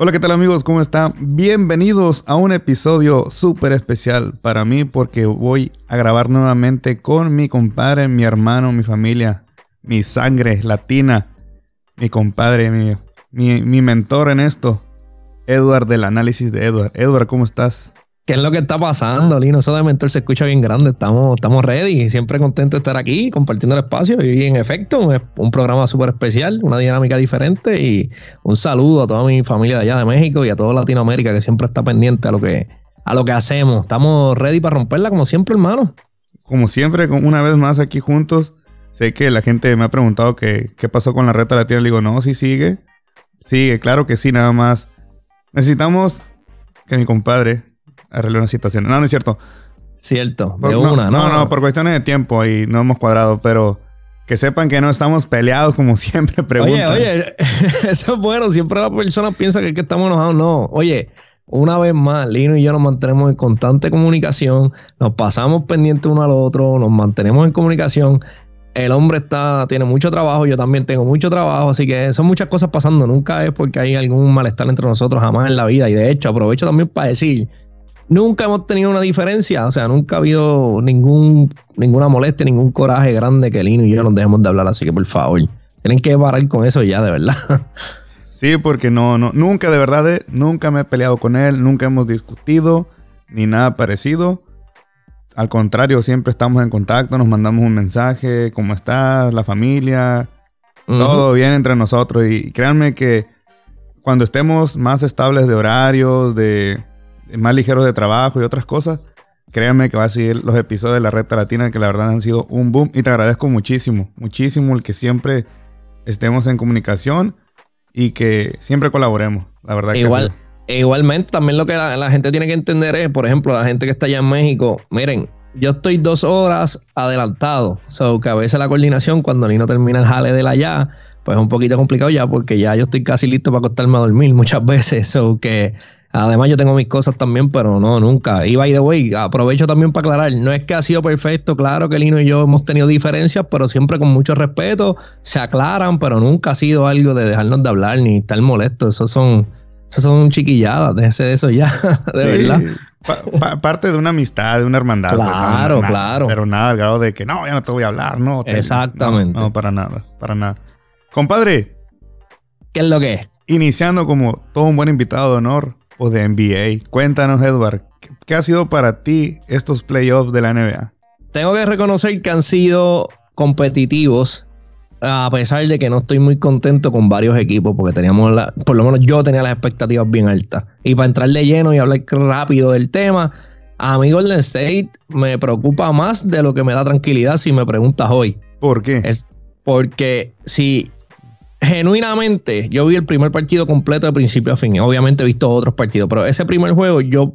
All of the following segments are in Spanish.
Hola, ¿qué tal amigos? ¿Cómo están? Bienvenidos a un episodio súper especial para mí porque voy a grabar nuevamente con mi compadre, mi hermano, mi familia, mi sangre latina, mi compadre, mi, mi, mi mentor en esto, Edward del análisis de Edward. Edward, ¿cómo estás? ¿Qué es lo que está pasando, Lino? Eso de mentor se escucha bien grande. Estamos, estamos ready. Siempre contento de estar aquí compartiendo el espacio. Y en efecto, es un programa súper especial, una dinámica diferente. Y un saludo a toda mi familia de allá de México y a toda Latinoamérica que siempre está pendiente a lo que, a lo que hacemos. Estamos ready para romperla, como siempre, hermano. Como siempre, una vez más aquí juntos. Sé que la gente me ha preguntado que, qué pasó con la reta latina. Le digo, no, sí sigue. Sigue, claro que sí, nada más. Necesitamos que mi compadre arregló una situación. No, no es cierto. Cierto, de una, no, no, por cuestiones de tiempo y no hemos cuadrado, pero que sepan que no estamos peleados como siempre preguntan. Oye, oye, eso es bueno, siempre la persona piensa que, que estamos enojados. No, oye, una vez más, Lino y yo nos mantenemos en constante comunicación, nos pasamos pendientes uno al otro, nos mantenemos en comunicación. El hombre está, tiene mucho trabajo, yo también tengo mucho trabajo, así que son muchas cosas pasando. Nunca es porque hay algún malestar entre nosotros, jamás en la vida. Y de hecho, aprovecho también para decir nunca hemos tenido una diferencia, o sea, nunca ha habido ningún, ninguna molestia, ningún coraje grande que Lino y yo nos dejemos de hablar, así que por favor, tienen que parar con eso ya, de verdad. Sí, porque no, no, nunca de verdad, eh, nunca me he peleado con él, nunca hemos discutido, ni nada parecido. Al contrario, siempre estamos en contacto, nos mandamos un mensaje, ¿cómo estás? La familia, todo bien entre nosotros. Y créanme que cuando estemos más estables de horarios, de, más ligeros de trabajo y otras cosas, créanme que va a seguir los episodios de la Reta Latina que la verdad han sido un boom y te agradezco muchísimo, muchísimo el que siempre estemos en comunicación y que siempre colaboremos, la verdad. Igual, igualmente también lo que la, gente tiene que entender es, por ejemplo, la gente que está allá en México, miren, yo estoy dos horas adelantado, so que a veces la coordinación cuando no termina el jale de la allá, pues es un poquito complicado ya porque ya yo estoy casi listo para acostarme a dormir muchas veces, so que Además, yo tengo mis cosas también, pero no, nunca. Y by the way, aprovecho también para aclarar: no es que ha sido perfecto, claro que Lino y yo hemos tenido diferencias, pero siempre con mucho respeto se aclaran, pero nunca ha sido algo de dejarnos de hablar ni estar molestos. Eso son, eso son chiquilladas, déjese de eso ya, de verdad. parte de una amistad, de una hermandad. Pues, claro, claro. pero nada al grado de que no, ya no te voy a hablar, no. Exactamente. no, para nada, para nada. Compadre. ¿Qué es lo que es? Iniciando como todo un buen invitado de honor, o de NBA. Cuéntanos, Edward, ¿qué ha sido para ti estos playoffs de la NBA? Tengo que reconocer que han sido competitivos, a pesar de que no estoy muy contento con varios equipos, porque teníamos, la, por lo menos yo tenía las expectativas bien altas. Y para entrar de lleno y hablar rápido del tema, a mí Golden State me preocupa más de lo que me da tranquilidad si me preguntas hoy. ¿Por qué? Es porque si genuinamente, yo vi el primer partido completo de principio a fin. Obviamente he visto otros partidos, pero ese primer juego yo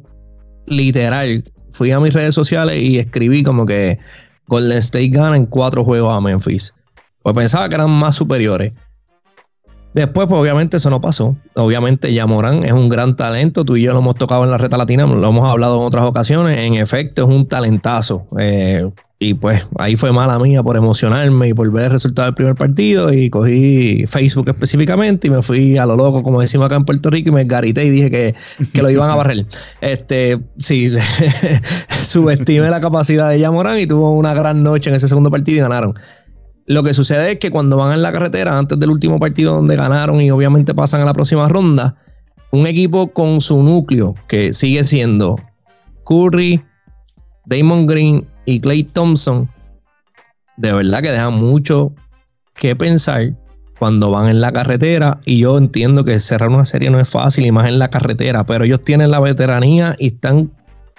literal fui a mis redes sociales y escribí como que Golden State gana en cuatro juegos a Memphis. Pues pensaba que eran más superiores. Después, pues obviamente eso no pasó. Obviamente Yamorán es un gran talento. Tú y yo lo hemos tocado en la reta latina, lo hemos hablado en otras ocasiones. En efecto, es un talentazo. Eh, y pues ahí fue mala mía por emocionarme y por ver el resultado del primer partido. Y cogí Facebook específicamente y me fui a lo loco, como decimos acá en Puerto Rico, y me garité y dije que, que lo iban a barrer. Este, sí, subestimé la capacidad de Yamorán y tuvo una gran noche en ese segundo partido y ganaron. Lo que sucede es que cuando van en la carretera, antes del último partido donde ganaron y obviamente pasan a la próxima ronda, un equipo con su núcleo, que sigue siendo Curry, Damon Green y Clay Thompson, de verdad que dejan mucho que pensar cuando van en la carretera. Y yo entiendo que cerrar una serie no es fácil, y más en la carretera, pero ellos tienen la veteranía y están,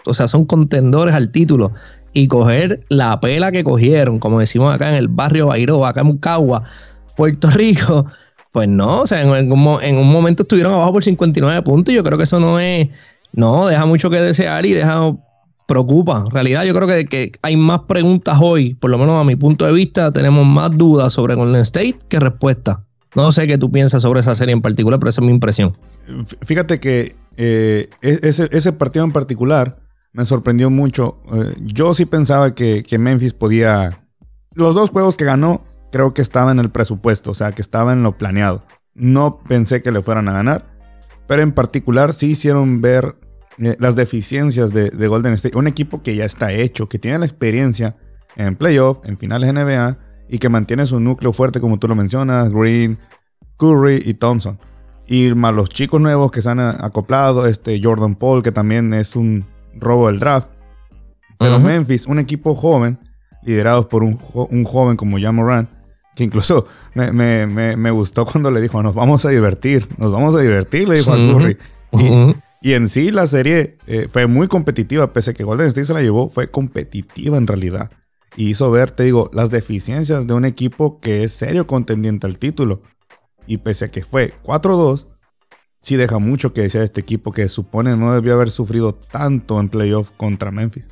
o sea, son contendores al título y coger la pela que cogieron, como decimos acá en el barrio Bairro, acá en Mucagua, Puerto Rico, pues no, o sea, en, un momento estuvieron abajo por 59 puntos y yo creo que eso no es, no, deja mucho que desear y deja, preocupa. En realidad yo creo que, hay más preguntas hoy, por lo menos a mi punto de vista, tenemos más dudas sobre Golden State que respuestas. No sé qué tú piensas sobre esa serie en particular, pero esa es mi impresión. Fíjate que eh, e-, ese, ese partido en particular me sorprendió mucho. Eh, yo sí pensaba que, Memphis podía... Los dos juegos que ganó creo que estaba en el presupuesto, o sea, que estaba en lo planeado. No pensé que le fueran a ganar. Pero en particular sí hicieron ver eh, las deficiencias de, de, Golden State. Un equipo que ya está hecho, que tiene la experiencia en playoff, en finales NBA y que mantiene su núcleo fuerte, como tú lo mencionas, Green, Curry y Thompson. Y más los chicos nuevos que se han acoplado, este Jordan Paul, que también es un robo del draft. Pero Memphis, un equipo joven, liderados por un, joven como Jan Moran, que incluso me, gustó cuando le dijo, nos vamos a divertir, nos vamos a divertir, le dijo a Curry. y, en sí la serie eh, fue muy competitiva, pese a que Golden State se la llevó, fue competitiva en realidad. Y hizo ver, te digo, las deficiencias de un equipo que es serio contendiente al título. Y pese a que fue 4-2, sí deja mucho que decir este equipo que supone no debió haber sufrido tanto en playoff contra Memphis.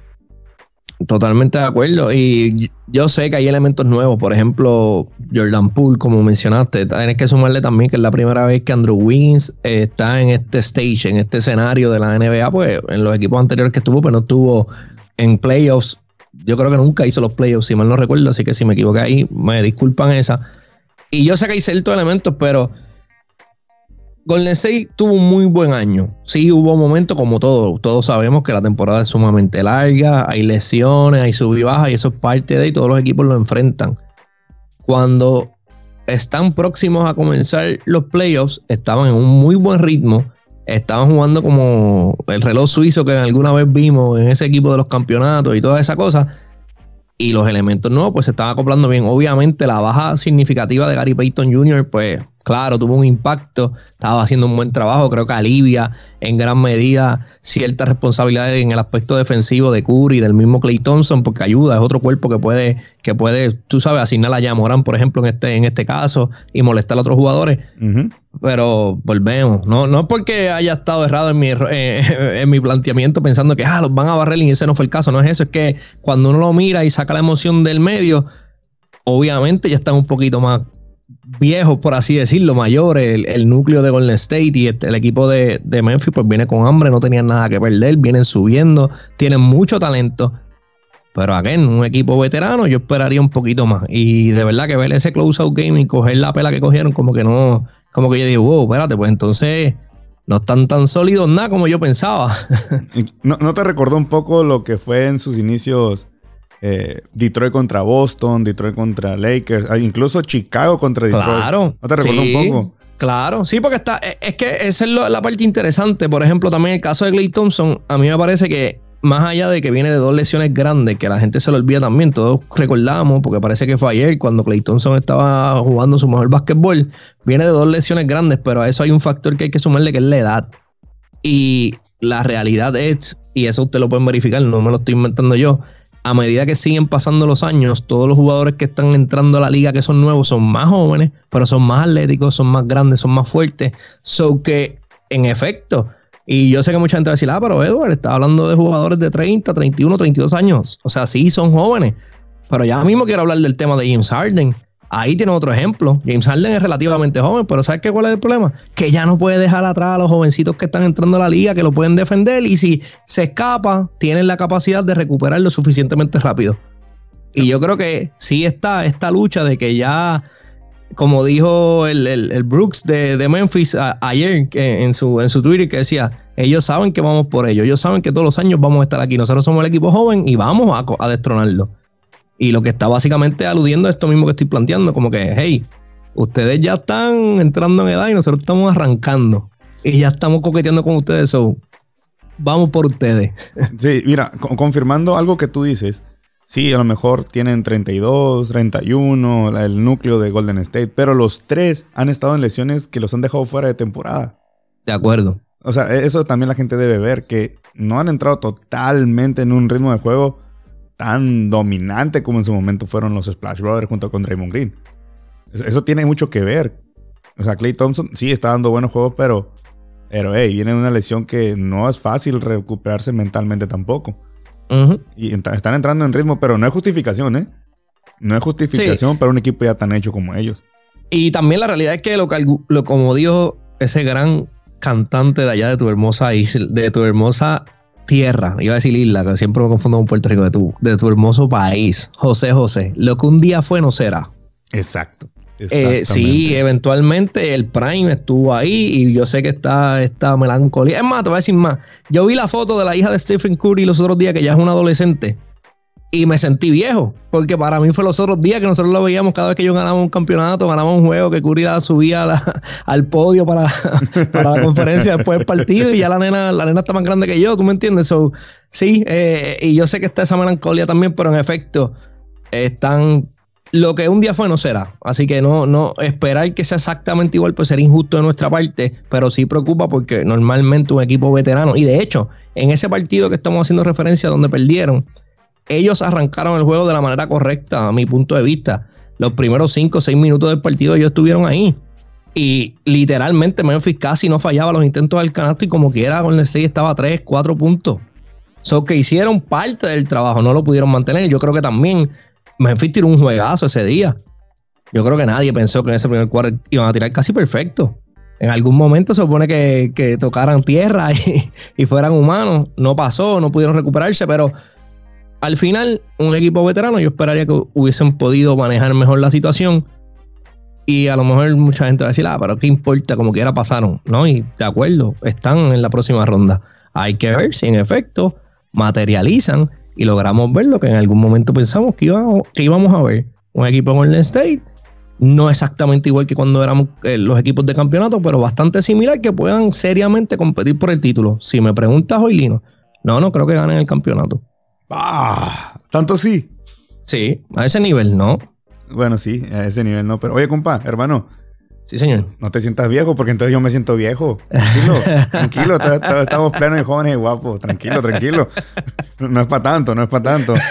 Totalmente de acuerdo. Y yo sé que hay elementos nuevos. Por ejemplo, Jordan Poole, como mencionaste. Tienes que sumarle también que es la primera vez que Andrew Wiggins está en este stage, en este escenario de la NBA. Pues en los equipos anteriores que estuvo, pero pues no estuvo en playoffs yo creo que nunca hizo los playoffs, si mal no recuerdo, así que si me equivoqué ahí, me disculpan esa. Y yo sé que hay ciertos elementos, pero Golden State tuvo un muy buen año. Sí, hubo momentos como todo. Todos sabemos que la temporada es sumamente larga, hay lesiones, hay sub y baja, y eso es parte de, y todos los equipos lo enfrentan. Cuando están próximos a comenzar los playoffs, estaban en un muy buen ritmo estaban jugando como el reloj suizo que alguna vez vimos en ese equipo de los campeonatos y toda esa cosa. Y los elementos nuevos, pues se estaban acoplando bien. Obviamente, la baja significativa de Gary Payton Jr., pues claro, tuvo un impacto, estaba haciendo un buen trabajo, creo que alivia en gran medida ciertas responsabilidades en el aspecto defensivo de Curry, del mismo Clay Thompson, porque ayuda, es otro cuerpo que puede, que puede, tú sabes, asignar a Yamorán, por ejemplo, en este, en este caso, y molestar a otros jugadores. Pero volvemos, no, no porque haya estado errado en mi, eh, en mi planteamiento pensando que ah, los van a barrer y ese no fue el caso, no es eso, es que cuando uno lo mira y saca la emoción del medio, obviamente ya están un poquito más viejos, por así decirlo, mayores, el, núcleo de Golden State y el, equipo de, Memphis, pues viene con hambre, no tenían nada que perder, vienen subiendo, tienen mucho talento. Pero aquí en un equipo veterano yo esperaría un poquito más. Y de verdad que ver ese close-out game y coger la pela que cogieron, como que no, como que yo digo, wow, espérate, pues entonces no están tan sólidos nada como yo pensaba. ¿No, ¿No, te recordó un poco lo que fue en sus inicios eh, Detroit contra Boston, Detroit contra Lakers, ah, incluso Chicago contra Detroit. Claro. ¿No te recuerdo un poco? Claro, sí, porque está, eh, es que esa es la parte interesante. Por ejemplo, también el caso de Clay Thompson, a mí me parece que más allá de que viene de dos lesiones grandes, que la gente se lo olvida también, todos recordamos, porque parece que fue ayer cuando Clay Thompson estaba jugando su mejor básquetbol, viene de dos lesiones grandes, pero a eso hay un factor que hay que sumarle que es la edad. Y la realidad es, y eso usted lo pueden verificar, no me lo estoy inventando yo, a medida que siguen pasando los años, todos los jugadores que están entrando a la liga que son nuevos son más jóvenes, pero son más atléticos, son más grandes, son más fuertes. So que, en efecto, y yo sé que mucha gente va a decir, ah, pero Edward está hablando de jugadores de 30, 31, 32 años. O sea, sí, son jóvenes. Pero ya mismo quiero hablar del tema de James Harden. Ahí tiene otro ejemplo. James Harden es relativamente joven, pero ¿sabes qué, cuál es el problema? Que ya no puede dejar atrás a los jovencitos que están entrando a la liga, que lo pueden defender, y si se escapa, tienen la capacidad de recuperarlo suficientemente rápido. Y yo creo que sí está esta lucha de que ya, como dijo el, Brooks de, Memphis ayer en, su, en su Twitter, que decía, ellos saben que vamos por ello, ellos saben que todos los años vamos a estar aquí, nosotros somos el equipo joven y vamos a, a destronarlo. Y lo que está básicamente aludiendo a esto mismo que estoy planteando, como que, hey, ustedes ya están entrando en edad y nosotros estamos arrancando. Y ya estamos coqueteando con ustedes, so vamos por ustedes. Sí, mira, confirmando algo que tú dices, sí, a lo mejor tienen 32, 31, el núcleo de Golden State, pero los tres han estado en lesiones que los han dejado fuera de temporada. De acuerdo. O sea, e-, eso también la gente debe ver, que no han entrado totalmente en un ritmo de juego tan dominante como en su momento fueron los Splash Brothers junto con Draymond Green. Eso tiene mucho que ver. O sea, Clay Thompson sí está dando buenos juegos, pero, pero hey, viene de una lesión que no es fácil recuperarse mentalmente tampoco. Y están entrando en ritmo, pero no es justificación, ¿eh? No es justificación para un equipo ya tan hecho como ellos. Y también la realidad es que lo, lo como dijo ese gran cantante de allá de tu hermosa isla, de tu hermosa tierra, iba a decir isla, que siempre me confundo con Puerto Rico, de tu, de tu hermoso país, José José. Lo que un día fue no será. Exacto. Eh, sí, eventualmente el Prime estuvo ahí y yo sé que está esta melancolía. Es más, te voy a decir más. Yo vi la foto de la hija de Stephen Curry los otros días, que ya es un adolescente, y me sentí viejo, porque para mí fue los otros días que nosotros lo veíamos cada vez que yo ganaba un campeonato, ganaba un juego, que Curry la subía al podio para, para, la conferencia después del partido y ya la nena, la nena está más grande que yo, ¿tú me entiendes? So, sí, eh, y yo sé que está esa melancolía también, pero en efecto, están lo que un día fue no será. Así que no, no esperar que sea exactamente igual pues sería injusto de nuestra parte, pero sí preocupa porque normalmente un equipo veterano, y de hecho, en ese partido que estamos haciendo referencia donde perdieron, ellos arrancaron el juego de la manera correcta, a mi punto de vista. Los primeros 5 o 6 minutos del partido ellos estuvieron ahí. Y literalmente Memphis casi no fallaba los intentos del canasto y como quiera Golden State estaba a 3, 4 puntos. So que hicieron parte del trabajo, no lo pudieron mantener. Yo creo que también Memphis tiró un juegazo ese día. Yo creo que nadie pensó que en ese primer cuarto iban a tirar casi perfecto. En algún momento se supone que, tocaran tierra y, fueran humanos. No pasó, no pudieron recuperarse, pero al final, un equipo veterano, yo esperaría que hubiesen podido manejar mejor la situación. Y a lo mejor mucha gente va a decir, ah, pero qué importa, como quiera pasaron. No, y de acuerdo, están en la próxima ronda. Hay que ver si en efecto materializan y logramos ver lo que en algún momento pensamos que íbamos, que íbamos a ver. Un equipo en Golden State, no exactamente igual que cuando éramos eh, los equipos de campeonato, pero bastante similar que puedan seriamente competir por el título. Si me preguntas hoy, Lino, no, no creo que ganen el campeonato. Ah, tanto sí. Sí, a ese nivel no. Bueno, sí, a ese nivel no. Pero oye, compa, hermano, Sí, señor. No te sientas viejo, porque entonces yo me siento viejo. Tranquilo, tranquilo. estamos plenos y jóvenes y guapos. Tranquilo, tranquilo. No es para tanto, no es para tanto.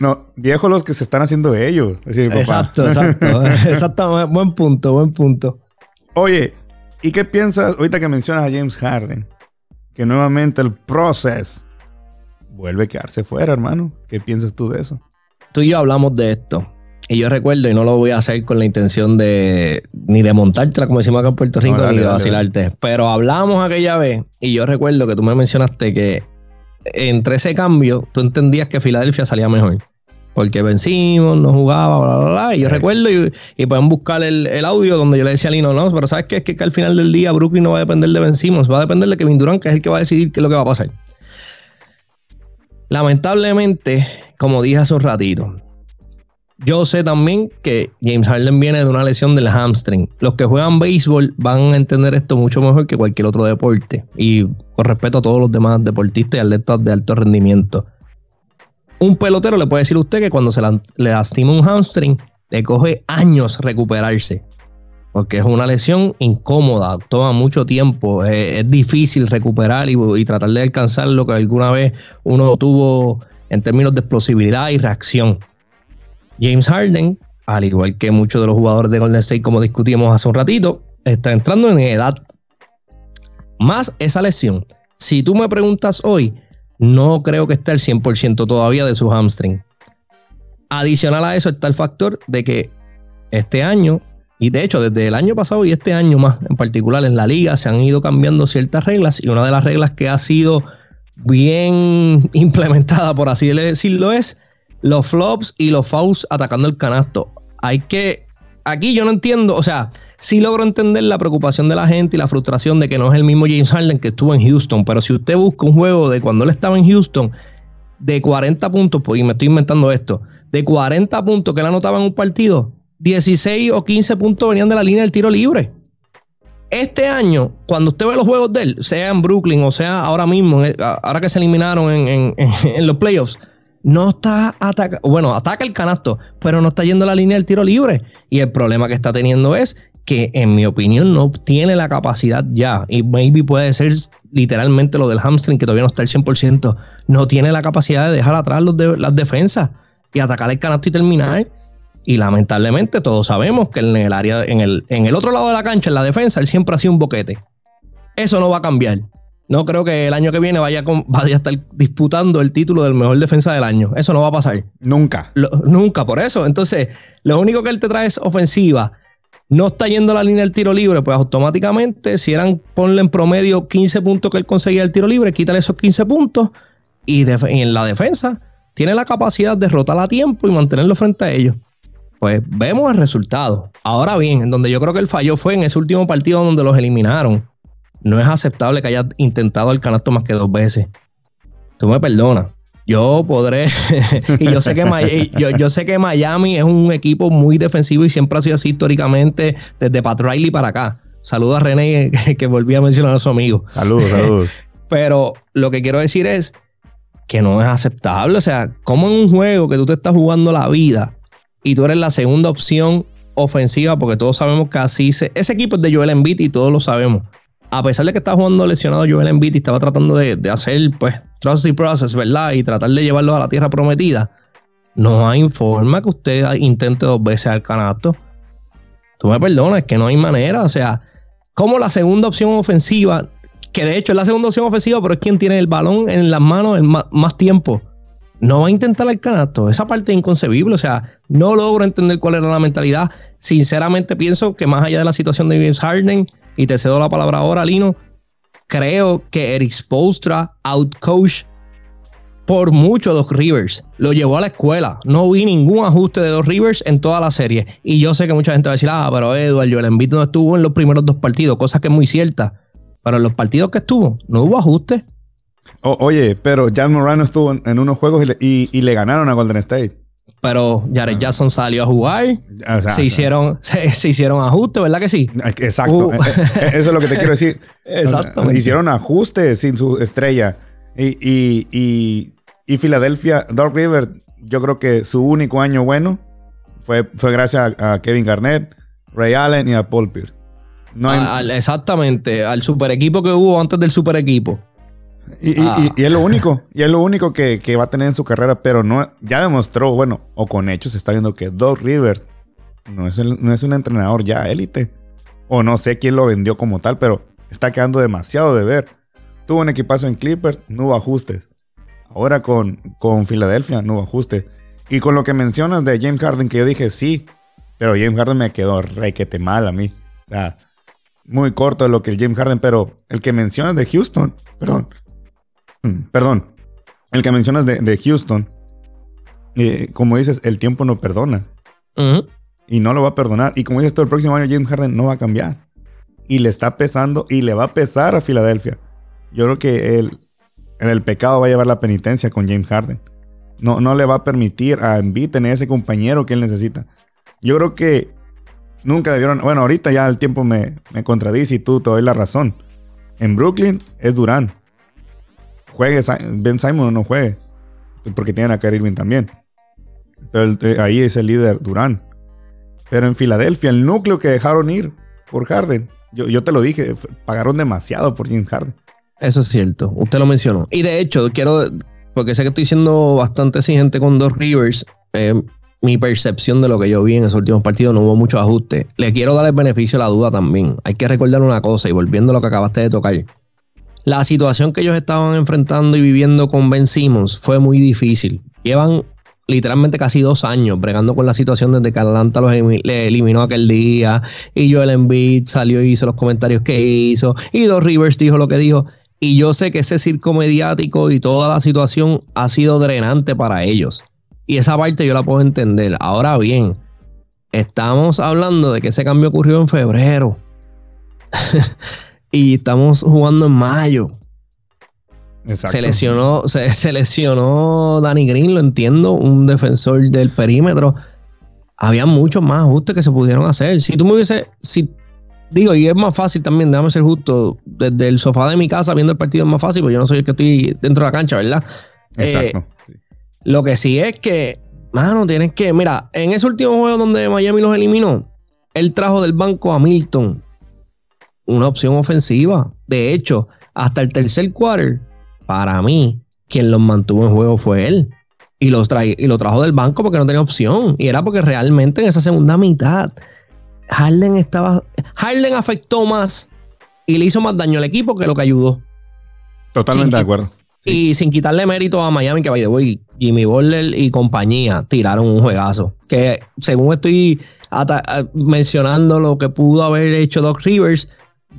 No, viejos los que se están haciendo ellos. exacto, exacto. exacto. Buen punto, buen punto. Oye, ¿y qué piensas ahorita que mencionas a James Harden? Que nuevamente el proceso vuelve a quedarse fuera, hermano. ¿Qué piensas tú de eso? Tú y yo hablamos de esto. Y yo recuerdo, y no lo voy a hacer con la intención de ni de montártela, como decimos acá en Puerto Rico, ni de vacilarte. Pero hablamos aquella vez, y yo recuerdo que tú me mencionaste que entre ese cambio, tú entendías que Filadelfia salía mejor. Porque vencimos, no jugaba, bla, bla, bla. Y yo recuerdo, y, pueden buscar el, audio donde yo le decía a Lino, no, pero ¿sabes qué? Es que, al final del día Brooklyn no va a depender de vencimos, va a depender de Kevin Durant, que es el que va a decidir qué es lo que va a pasar. Lamentablemente, como dije hace un ratito, yo sé también que James Harden viene de una lesión del hamstring. Los que juegan béisbol van a entender esto mucho mejor que cualquier otro deporte. Y con respeto a todos los demás deportistas y atletas de alto rendimiento. Un pelotero le puede decir a usted que cuando se le lastima un hamstring, le coge años recuperarse. Porque es una lesión incómoda, toma mucho tiempo, es, difícil recuperar y, y tratar de alcanzar lo que alguna vez uno tuvo en términos de explosividad y reacción. James Harden, al igual que muchos de los jugadores de Golden State, como discutimos hace un ratito, está entrando en edad. Más esa lesión. Si tú me preguntas hoy, no creo que esté al 100% todavía de su hamstring. Adicional a eso está el factor de que este año, y de hecho desde el año pasado y este año más en particular en la liga, se han ido cambiando ciertas reglas y una de las reglas que ha sido bien implementada, por así decirlo, es los flops y los fouls atacando el canasto. Hay que. Aquí yo no entiendo, o sea, sí logro entender la preocupación de la gente y la frustración de que no es el mismo James Harden que estuvo en Houston. Pero si usted busca un juego de cuando él estaba en Houston, de 40 puntos, pues, y me estoy inventando esto, de 40 puntos que él anotaba en un partido, 16 o 15 puntos venían de la línea del tiro libre. Este año, cuando usted ve los juegos de él, sea en Brooklyn o sea ahora mismo, ahora que se eliminaron en, en los playoffs, no está atacando, bueno, ataca el canasto, pero no está yendo a la línea del tiro libre. Y el problema que está teniendo es que, en mi opinión, no tiene la capacidad ya. Y maybe puede ser literalmente lo del hamstring, que todavía no está al 100%. No tiene la capacidad de dejar atrás los las defensas y atacar el canasto y terminar. Y lamentablemente todos sabemos que en el área, en el, en el otro lado de la cancha, en la defensa, él siempre ha sido un boquete. Eso no va a cambiar. No creo que el año que viene vaya, vaya a estar disputando el título del mejor defensa del año. Eso no va a pasar. Nunca. nunca, por eso. Entonces, lo único que él te trae es ofensiva. No está yendo a la línea del tiro libre, pues automáticamente, si eran ponle en promedio 15 puntos que él conseguía el tiro libre, quítale esos 15 puntos y, en la defensa tiene la capacidad de rotar a tiempo y mantenerlo frente a ellos. pues vemos el resultado. Ahora bien, en donde yo creo que el fallo fue en ese último partido donde los eliminaron. No es aceptable que haya intentado el canasto más que dos veces. Tú me perdonas. Yo podré, y yo sé, que yo, sé que Miami es un equipo muy defensivo y siempre ha sido así históricamente desde Pat Riley para acá. Saludos a René que, que volví a mencionar a su amigo. Saludos, saludos. Pero lo que quiero decir es que no es aceptable. O sea, como en un juego que tú te estás jugando la vida y tú eres la segunda opción ofensiva, porque todos sabemos que así se. Ese equipo es de Joel Embiid y todos lo sabemos. A pesar de que está jugando lesionado Joel Embiid y estaba tratando de, hacer, pues, trust process, ¿verdad? Y tratar de llevarlo a la tierra prometida. No hay forma que usted intente dos veces al canasto. Tú me perdonas, es que no hay manera. O sea, como la segunda opción ofensiva, que de hecho es la segunda opción ofensiva, pero es quien tiene el balón en las manos más, más tiempo no va a intentar el canasto. Esa parte es inconcebible. O sea, no logro entender cuál era la mentalidad. Sinceramente pienso que más allá de la situación de James Harden, y te cedo la palabra ahora, Lino, creo que Eric Spolstra outcoach por mucho Doc Rivers. Lo llevó a la escuela. No vi ningún ajuste de Doc Rivers en toda la serie. Y yo sé que mucha gente va a decir, ah, pero Edward, yo el invito no estuvo en los primeros dos partidos, cosa que es muy cierta. Pero en los partidos que estuvo, no hubo ajuste oye, pero Jan Morano estuvo en, unos juegos y le, ganaron a Golden State. Pero Jared ah. Jackson salió a jugar. se, hicieron, se, hicieron ajustes, ¿verdad que sí? Exacto. Uh. Eh, eh, eso es lo que te quiero decir. Exacto. hicieron ajustes sin su estrella. Y, y, y, y Filadelfia, Dark River, yo creo que su único año bueno fue, fue gracias a, Kevin Garnett, Ray Allen y a Paul Pierce. exactamente, al super equipo que hubo antes del super equipo. Ah. Y, es lo único, y es lo único que, va a tener en su carrera, pero no, ya demostró, bueno, o con hechos se está viendo que Doug Rivers no es, no es un entrenador ya élite. O no sé quién lo vendió como tal, pero está quedando demasiado de ver. Tuvo un equipazo en Clippers, no hubo ajustes. Ahora con, con Filadelfia no hubo ajustes. Y con lo que mencionas de James Harden, que yo dije sí, pero James Harden me quedó requete mal a mí. O sea, muy corto de lo que el James Harden, pero el que mencionas de Houston, perdón, perdón, el que mencionas de, Houston, eh, como dices, el tiempo no perdona. Y no lo va a perdonar. Y como dices, todo el próximo año James Harden no va a cambiar. Y le está pesando y le va a pesar a Filadelfia. Yo creo que él, en el pecado va a llevar la penitencia con James Harden. No, no le va a permitir a Embiid tener ese compañero que él necesita. Yo creo que nunca debieron. Bueno, ahorita ya el tiempo me, me contradice y tú te doy la razón. En Brooklyn es Durán juegue Ben Simon no juegue. Porque tienen a Kyrie Irving también. Pero eh, ahí es el líder Durán. Pero en Filadelfia, el núcleo que dejaron ir por Harden. Yo, yo te lo dije, pagaron demasiado por James Harden. Eso es cierto, usted lo mencionó. Y de hecho, quiero, porque sé que estoy siendo bastante exigente con dos Rivers, eh, mi percepción de lo que yo vi en esos últimos partidos no hubo mucho ajuste. Le quiero dar el beneficio a la duda también. Hay que recordar una cosa, y volviendo a lo que acabaste de tocar la situación que ellos estaban enfrentando y viviendo con Ben Simmons fue muy difícil. Llevan literalmente casi dos años bregando con la situación desde que Atlanta los le eliminó aquel día y Joel Embiid salió y hizo los comentarios que hizo y Dos Rivers dijo lo que dijo. Y yo sé que ese circo mediático y toda la situación ha sido drenante para ellos. Y esa parte yo la puedo entender. Ahora bien estamos hablando de que ese cambio ocurrió en febrero y estamos jugando en mayo. Exacto. Se lesionó, se, lesionó Danny Green, lo entiendo, un defensor del perímetro. Había muchos más ajustes que se pudieron hacer. Si tú me hubiese, si digo, y es más fácil también, déjame ser justo, desde el sofá de mi casa viendo el partido es más fácil, porque yo no soy el que estoy dentro de la cancha, ¿verdad? Exacto. Eh, lo que sí es que, mano, tienes que, mira, en ese último juego donde Miami los eliminó, él trajo del banco a Milton, una opción ofensiva. De hecho, hasta el tercer quarter, para mí, quien los mantuvo en juego fue él. Y, los y lo trajo del banco porque no tenía opción. Y era porque realmente en esa segunda mitad, Harden estaba. Harden afectó más y le hizo más daño al equipo que lo que ayudó. Totalmente de acuerdo. Y sin quitarle mérito a Miami, que by the way, Jimmy Butler y compañía tiraron un juegazo. Que según estoy mencionando lo que pudo haber hecho Doc Rivers,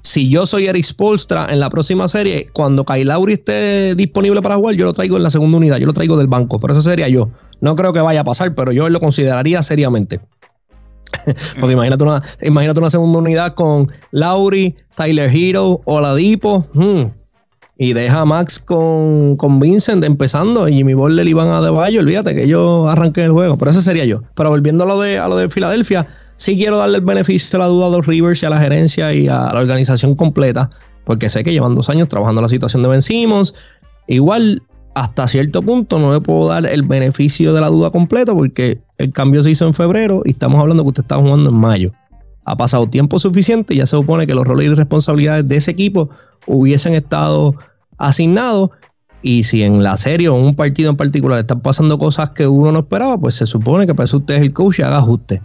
si yo soy Eric Spolstra en la próxima serie, cuando Kyle Lowry esté disponible para jugar, yo lo traigo en la segunda unidad, yo lo traigo del banco. Pero eso sería yo. No creo que vaya a pasar, pero yo lo consideraría seriamente. Porque imagínate una, imagínate una segunda unidad con Lauri, Tyler Hero, Oladipo. Hmm, y deja a Max con, con Vincent empezando y Jimmy Butler y Iván Adebayo. Olvídate que yo arranqué el juego. Pero ese sería yo. Pero volviendo a lo de, a lo de Filadelfia, sí quiero darle el beneficio a la duda a los Rivers y a la gerencia y a la organización completa. Porque sé que llevan dos años trabajando la situación de Ben Simmons. Igual, hasta cierto punto, no le puedo dar el beneficio de la duda completo porque el cambio se hizo en febrero y estamos hablando que usted está jugando en mayo. Ha pasado tiempo suficiente y ya se supone que los roles y responsabilidades de ese equipo hubiesen estado asignados. Y si en la serie o en un partido en particular están pasando cosas que uno no esperaba, pues se supone que para eso usted es el coach y haga ajuste.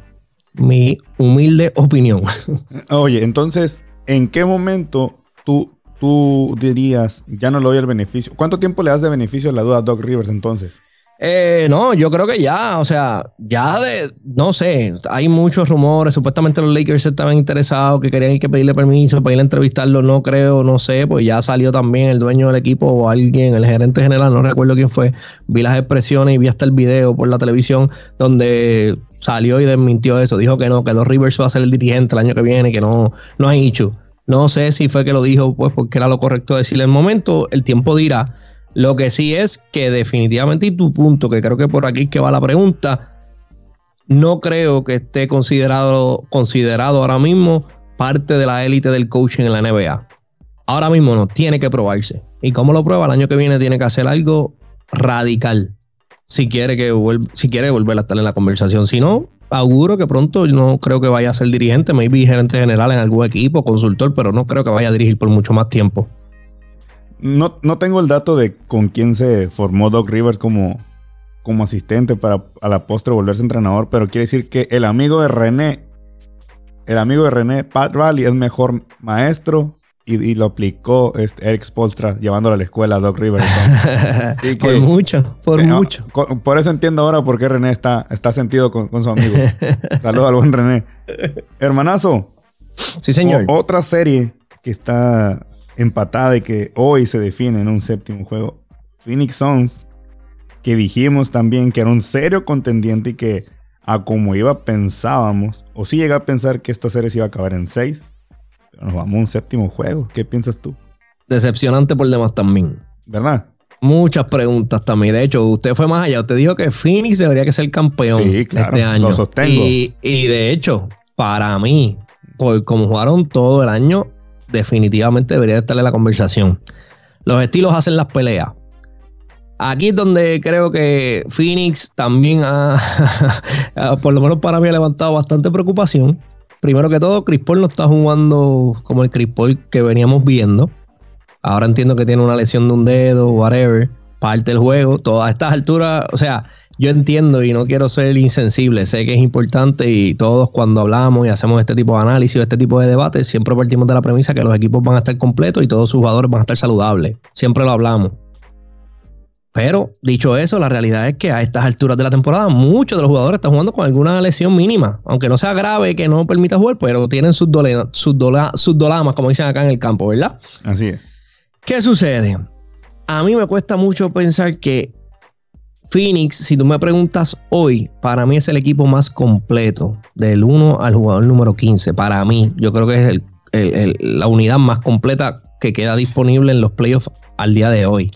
Mi humilde opinión. Oye, entonces, ¿en qué momento tú, tú dirías, ya no le doy el beneficio? ¿Cuánto tiempo le das de beneficio a la duda a Doc Rivers entonces? Eh, no, yo creo que ya, o sea, ya de, no sé, hay muchos rumores, supuestamente los Lakers estaban interesados, que querían que pedirle permiso para ir a entrevistarlo, no creo, no sé, pues ya salió también el dueño del equipo o alguien, el gerente general, no recuerdo quién fue, vi las expresiones y vi hasta el video por la televisión donde salió y desmintió eso, dijo que no, que Dos Rivers va a ser el dirigente el año que viene, que no, no hay hecho. No sé si fue que lo dijo, pues porque era lo correcto decirle en el momento, el tiempo dirá lo que sí es que definitivamente, y tu punto, que creo que por aquí que va la pregunta, no creo que esté considerado, considerado ahora mismo parte de la élite del coaching en la NBA. Ahora mismo no, tiene que probarse. ¿Y cómo lo prueba? El año que viene tiene que hacer algo radical. Si quiere, que si quiere volver a estar en la conversación. Si no, auguro que pronto no creo que vaya a ser dirigente, maybe gerente general en algún equipo, consultor, pero no creo que vaya a dirigir por mucho más tiempo. No, no tengo el dato de con quién se formó Doc Rivers como, como asistente para a la postre volverse entrenador, pero quiere decir que el amigo de René, el amigo de René, Pat Riley, es mejor maestro y, lo aplicó este Eric Spolstra llevándolo a la escuela a Doc Rivers. por mucho, por mucho. por eso entiendo ahora por qué René está, está sentido con, su amigo. Saludos al buen René. Hermanazo. Sí, señor. otra serie que está empatada y que hoy se define en un séptimo juego. Phoenix Suns, que dijimos también que era un serio contendiente y que a como iba pensábamos, o si llega a pensar que esta serie se iba a acabar en seis, pero nos vamos a un séptimo juego. ¿Qué piensas tú? Decepcionante por demás también. ¿Verdad? Muchas preguntas también. De hecho, usted fue más allá. Usted dijo que Phoenix debería que ser campeón este año. Lo sostengo. Y, y de hecho, para mí, por como jugaron todo el año, definitivamente debería estar en la conversación. Los estilos hacen las peleas. Aquí es donde creo que Phoenix también ha, por lo menos para mí, ha levantado bastante preocupación. Primero que todo, Chris Paul no está jugando como el Chris Paul que veníamos viendo. Ahora entiendo que tiene una lesión de un dedo, whatever, parte del juego. Todas estas alturas, o sea, yo entiendo y no quiero ser insensible, sé que es importante y todos cuando hablamos y hacemos este tipo de análisis o este tipo de debates, siempre partimos de la premisa que los equipos van a estar completos y todos sus jugadores van a estar saludables. Siempre lo hablamos. Pero dicho eso, la realidad es que a estas alturas de la temporada muchos de los jugadores están jugando con alguna lesión mínima, aunque no sea grave que no permita jugar, pero tienen sus, sus, sus dolamas, como dicen acá en el campo, ¿verdad? Así es. ¿Qué sucede? A mí me cuesta mucho pensar que Phoenix, si tú me preguntas hoy, para mí es el equipo más completo, del 1 al jugador número 15. Para mí, yo creo que es la unidad más completa que queda disponible en los playoffs al día de hoy.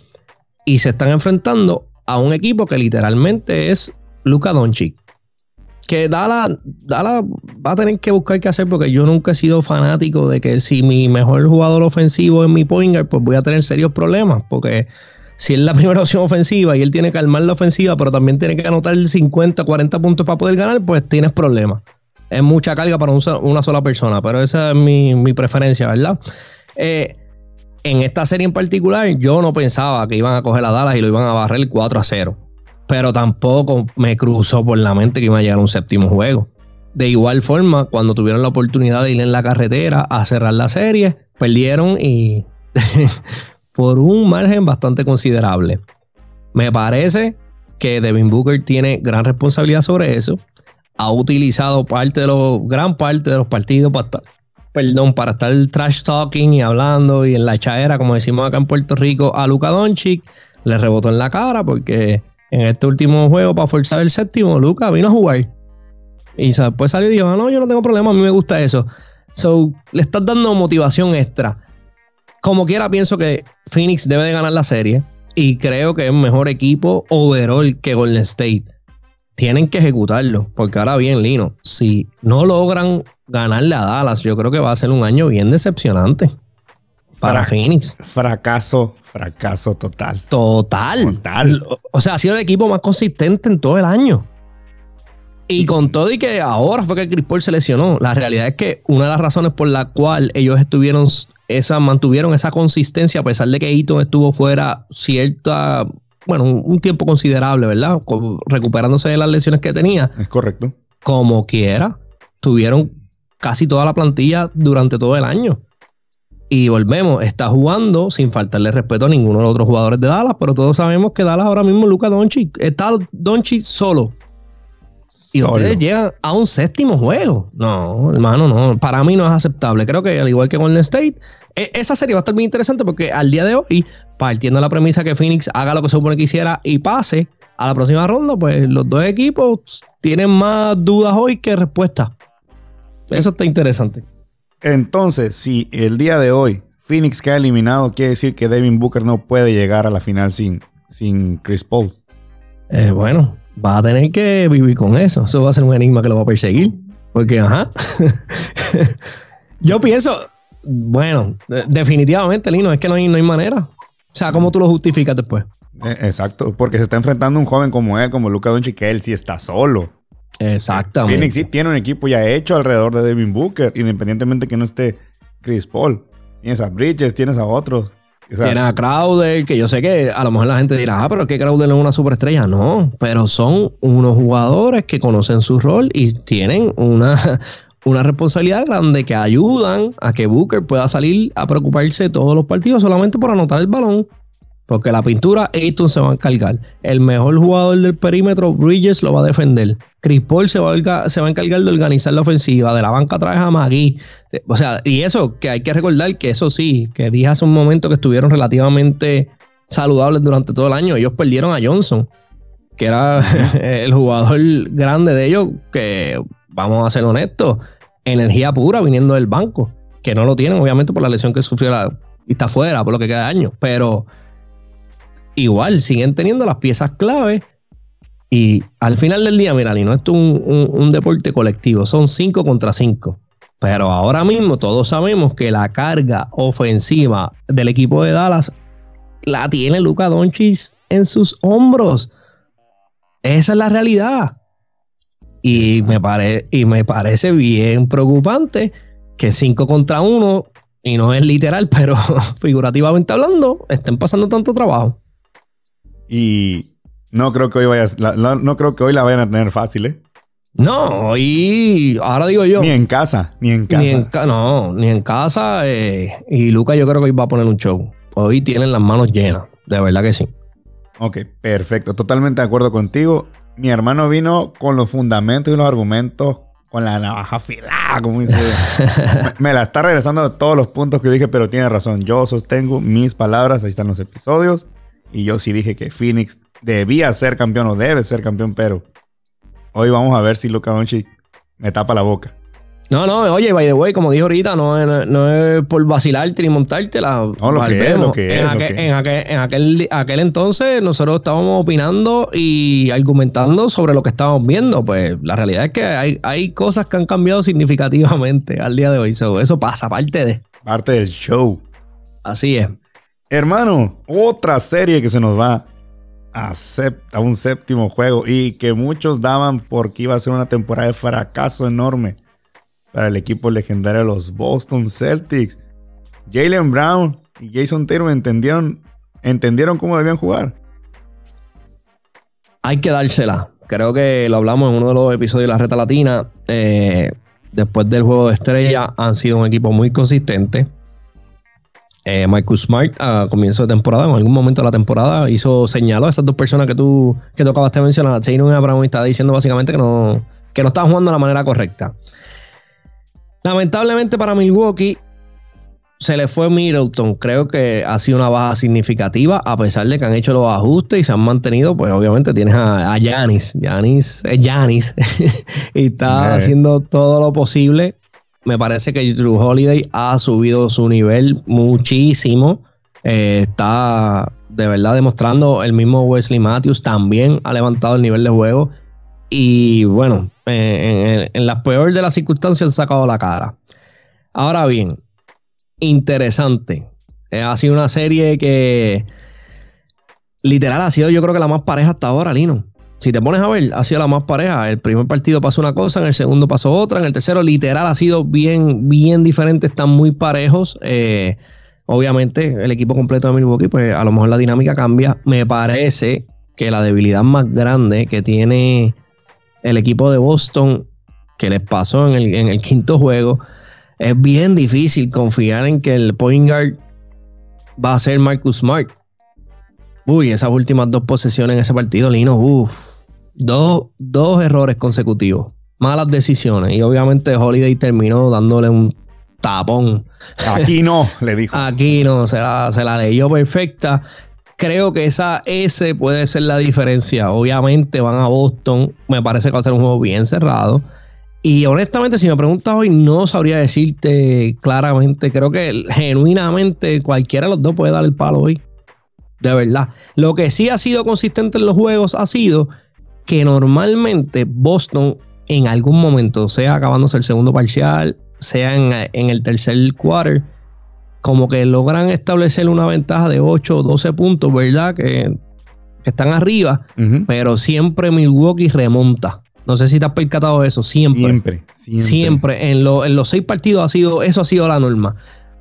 Y se están enfrentando a un equipo que literalmente es Luka Doncic. Que Dala, Dala va a tener que buscar qué hacer porque yo nunca he sido fanático de que si mi mejor jugador ofensivo es mi pointer, pues voy a tener serios problemas. Porque si es la primera opción ofensiva y él tiene que armar la ofensiva, pero también tiene que anotar 50, 40 puntos para poder ganar, pues tienes problemas. Es mucha carga para una sola persona, pero esa es mi, preferencia, ¿verdad? Eh, en esta serie en particular, yo no pensaba que iban a coger a Dallas y lo iban a barrer 4 a 0. Pero tampoco me cruzó por la mente que iba a llegar a un séptimo juego. De igual forma, cuando tuvieron la oportunidad de ir en la carretera a cerrar la serie, perdieron y por un margen bastante considerable. Me parece que Devin Booker tiene gran responsabilidad sobre eso. Ha utilizado parte de gran parte de los partidos para estar, perdón, para estar trash talking y hablando y en la chaera, como decimos acá en Puerto Rico, a Luka Doncic. Le rebotó en la cara porque en este último juego, para forzar el séptimo, Luka vino a jugar. Y después salió y dijo, ah, no, yo no tengo problema, a mí me gusta eso. So, le estás dando motivación extra. Como quiera, pienso que Phoenix debe de ganar la serie. Y creo que es mejor equipo overall que Golden State. Tienen que ejecutarlo. Porque ahora bien, Lino, si no logran ganarle a Dallas, yo creo que va a ser un año bien decepcionante para Phoenix. Fracaso, fracaso total. Total. Total. O sea, ha sido el equipo más consistente en todo el año. Y con todo y que ahora fue que Chris Paul se lesionó, la realidad es que una de las razones por la cual ellos estuvieron esa, mantuvieron esa consistencia, a pesar de que Eaton estuvo fuera cierta, bueno, un, tiempo considerable, ¿verdad? Recuperándose de las lesiones que tenía. Es correcto. Como quiera, tuvieron casi toda la plantilla durante todo el año. Y volvemos, está jugando sin faltarle respeto a ninguno de los otros jugadores de Dallas, pero todos sabemos que Dallas ahora mismo, Luca Doncic, está Doncic solo y ustedes llegan a un séptimo juego. No, hermano, no. Para mí no es aceptable. Creo que al igual que Golden State, e, esa serie va a estar muy interesante porque al día de hoy, partiendo de la premisa que Phoenix haga lo que se supone que hiciera y pase a la próxima ronda, pues los dos equipos tienen más dudas hoy que respuestas. Eso está interesante. Entonces, si el día de hoy Phoenix queda eliminado, quiere decir que Devin Booker no puede llegar a la final sin, sin Chris Paul. Eh, bueno, va a tener que vivir con eso. Eso va a ser un enigma que lo va a perseguir. Porque, ajá. Yo pienso, bueno, definitivamente, Lino, es que no hay, no hay manera. O sea, ¿cómo tú lo justificas después? Eh, exacto, porque se está enfrentando a un joven como él, como Luca Doncic, que él sí está solo. Exactamente. Phoenix sí tiene un equipo ya hecho alrededor de Devin Booker, independientemente que no esté Chris Paul. Tienes a Bridges, tienes a otros tiene a Crowder, que yo sé que a lo mejor la gente dirá, ah, pero es que Crowder es una superestrella. No, pero son unos jugadores que conocen su rol y tienen una, una responsabilidad grande que ayudan a que Booker pueda salir a preocuparse todos los partidos solamente por anotar el balón. Porque la pintura, Ayton se va a encargar. El mejor jugador del perímetro, Bridges, lo va a defender. Chris Paul se va, a, encargar de organizar la ofensiva. De la banca trae a Magui. O sea, y eso, que hay que recordar que eso sí, que dije hace un momento que estuvieron relativamente saludables durante todo el año. Ellos perdieron a Johnson, que era el jugador grande de ellos, que vamos a ser honestos, energía pura viniendo del banco. Que no lo tienen, obviamente, por la lesión que sufrió y está fuera por lo que queda de año. Pero igual siguen teniendo las piezas clave. Y al final del día, mira, no esto es un, un, deporte colectivo, son 5 contra 5. Pero ahora mismo todos sabemos que la carga ofensiva del equipo de Dallas la tiene Luca Doncic en sus hombros. Esa es la realidad. Y me, y me parece bien preocupante que 5 contra 1, y no es literal, pero figurativamente hablando, estén pasando tanto trabajo. Y no creo que hoy vayas, no creo que hoy la vayan a tener fácil, ¿eh? No, y ahora digo yo. Ni en casa, ni en casa. no, ni en casa. Eh, y Lucas yo creo que hoy va a poner un show. Hoy tienen las manos llenas, de verdad que sí. Ok, perfecto. Totalmente de acuerdo contigo. Mi hermano vino con los fundamentos y los argumentos, con la navaja afilada, como dice. me, me, la está regresando a todos los puntos que dije, pero tiene razón. Yo sostengo mis palabras, ahí están los episodios. Y yo sí dije que Phoenix debía ser campeón o debe ser campeón, pero hoy vamos a ver si Luka Doncic me tapa la boca. No, no, oye, by the way, como dije ahorita, no, es por vacilarte ni montarte la. No, lo que es, lo que es. En, aquel, aquel, entonces nosotros estábamos opinando y argumentando sobre lo que estábamos viendo. Pues la realidad es que hay, hay cosas que han cambiado significativamente al día de hoy. eso pasa, parte de. Parte del show. Así es. Hermano, otra serie que se nos va a, un séptimo juego y que muchos daban porque iba a ser una temporada de fracaso enorme para el equipo legendario de los Boston Celtics. Jalen Brown y Jason Taylor entendieron, entendieron cómo debían jugar. Hay que dársela. Creo que lo hablamos en uno de los episodios de la Reta Latina. Eh, después del juego de estrella han sido un equipo muy consistente eh, Michael Smart a comienzo de temporada, en algún momento de la temporada, hizo señaló a esas dos personas que tú, que tú acabaste de mencionar, y Abraham, y estaba diciendo básicamente que no, que no estaban jugando de la manera correcta. Lamentablemente para Milwaukee, se le fue Middleton. Creo que ha sido una baja significativa, a pesar de que han hecho los ajustes y se han mantenido. Pues obviamente tienes a Yanis. Yanis es Yanis. y está haciendo todo lo posible. Me parece que Drew Holiday ha subido su nivel muchísimo. Eh, está de verdad demostrando el mismo Wesley Matthews también ha levantado el nivel de juego. Y bueno, en, en las peores de las circunstancias han sacado la cara. Ahora bien, interesante. Eh, ha sido una serie que literal ha sido yo creo que la más pareja hasta ahora, Lino. Si te pones a ver, ha sido la más pareja. El primer partido pasó una cosa, en el segundo pasó otra, en el tercero literal ha sido bien, bien diferente, están muy parejos. Eh, obviamente el equipo completo de Milwaukee, pues a lo mejor la dinámica cambia. Me parece que la debilidad más grande que tiene el equipo de Boston, que les pasó en el, en el quinto juego, es bien difícil confiar en que el point guard va a ser Marcus Smart. Uy, esas últimas dos posesiones en ese partido, Lino, uff, dos, dos errores consecutivos, malas decisiones. Y obviamente Holiday terminó dándole un tapón. Aquí no, le dijo. Aquí no, se la, se la leyó perfecta. Creo que esa S puede ser la diferencia. Obviamente van a Boston. Me parece que va a ser un juego bien cerrado. Y honestamente, si me preguntas hoy, no sabría decirte claramente. Creo que genuinamente cualquiera de los dos puede dar el palo hoy. De verdad. Lo que sí ha sido consistente en los juegos ha sido que normalmente Boston en algún momento, sea acabándose el segundo parcial, sea en, el tercer quarter, como que logran establecer una ventaja de 8 o 12 puntos, ¿verdad? Que, están arriba, pero siempre Milwaukee remonta. No sé si te has percatado de eso. Siempre. Siempre. Siempre. En, los seis partidos ha sido, eso ha sido la norma.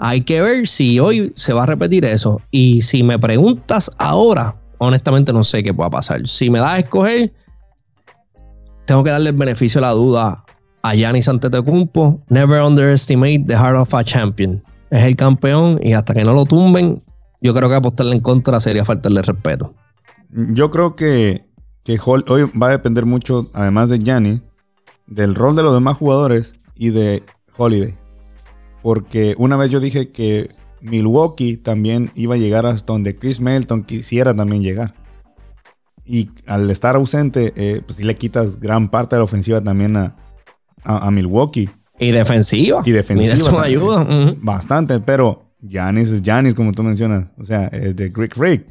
Hay que ver si hoy se va a repetir eso. Y si me preguntas ahora, honestamente no sé qué pueda pasar. Si me das a escoger, tengo que darle el beneficio de la duda a Giannis Antetokounmpo. Never underestimate the heart of a champion. Es el campeón y hasta que no lo tumben, yo creo que apostarle en contra sería faltarle respeto. Yo creo que que hoy va a depender mucho, además de Gianni, del rol de los demás jugadores y de Holiday. Porque una vez yo dije que Milwaukee también iba a llegar hasta donde Chris Melton quisiera también llegar. Y al estar ausente, eh, pues sí le quitas gran parte de la ofensiva también a, Milwaukee. Y defensiva. Y defensiva. Y eso ayuda. Bastante, pero Giannis es Giannis, como tú mencionas. O sea, es de Greek Freak.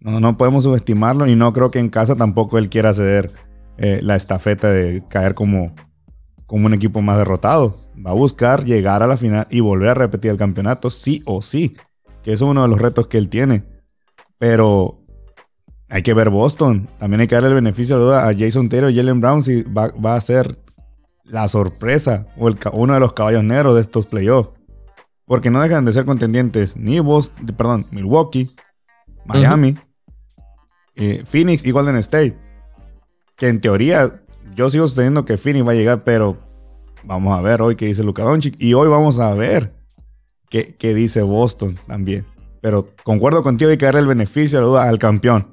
No, no podemos subestimarlo y no creo que en casa tampoco él quiera ceder eh, la estafeta de caer como, como un equipo más derrotado. Va a buscar llegar a la final y volver a repetir el campeonato, sí o sí. Que eso es uno de los retos que él tiene. Pero hay que ver Boston. También hay que darle el beneficio de duda a Jason Taylor y Jalen Brown si va, a ser la sorpresa o el, uno de los caballos negros de estos playoffs. Porque no dejan de ser contendientes ni Boston, perdón, Milwaukee, Miami, eh, Phoenix y Golden State. Que en teoría yo sigo sosteniendo que Phoenix va a llegar, pero vamos a ver hoy qué dice Luka Doncic. Y hoy vamos a ver qué, qué dice Boston también. Pero concuerdo contigo, hay que darle el beneficio al campeón.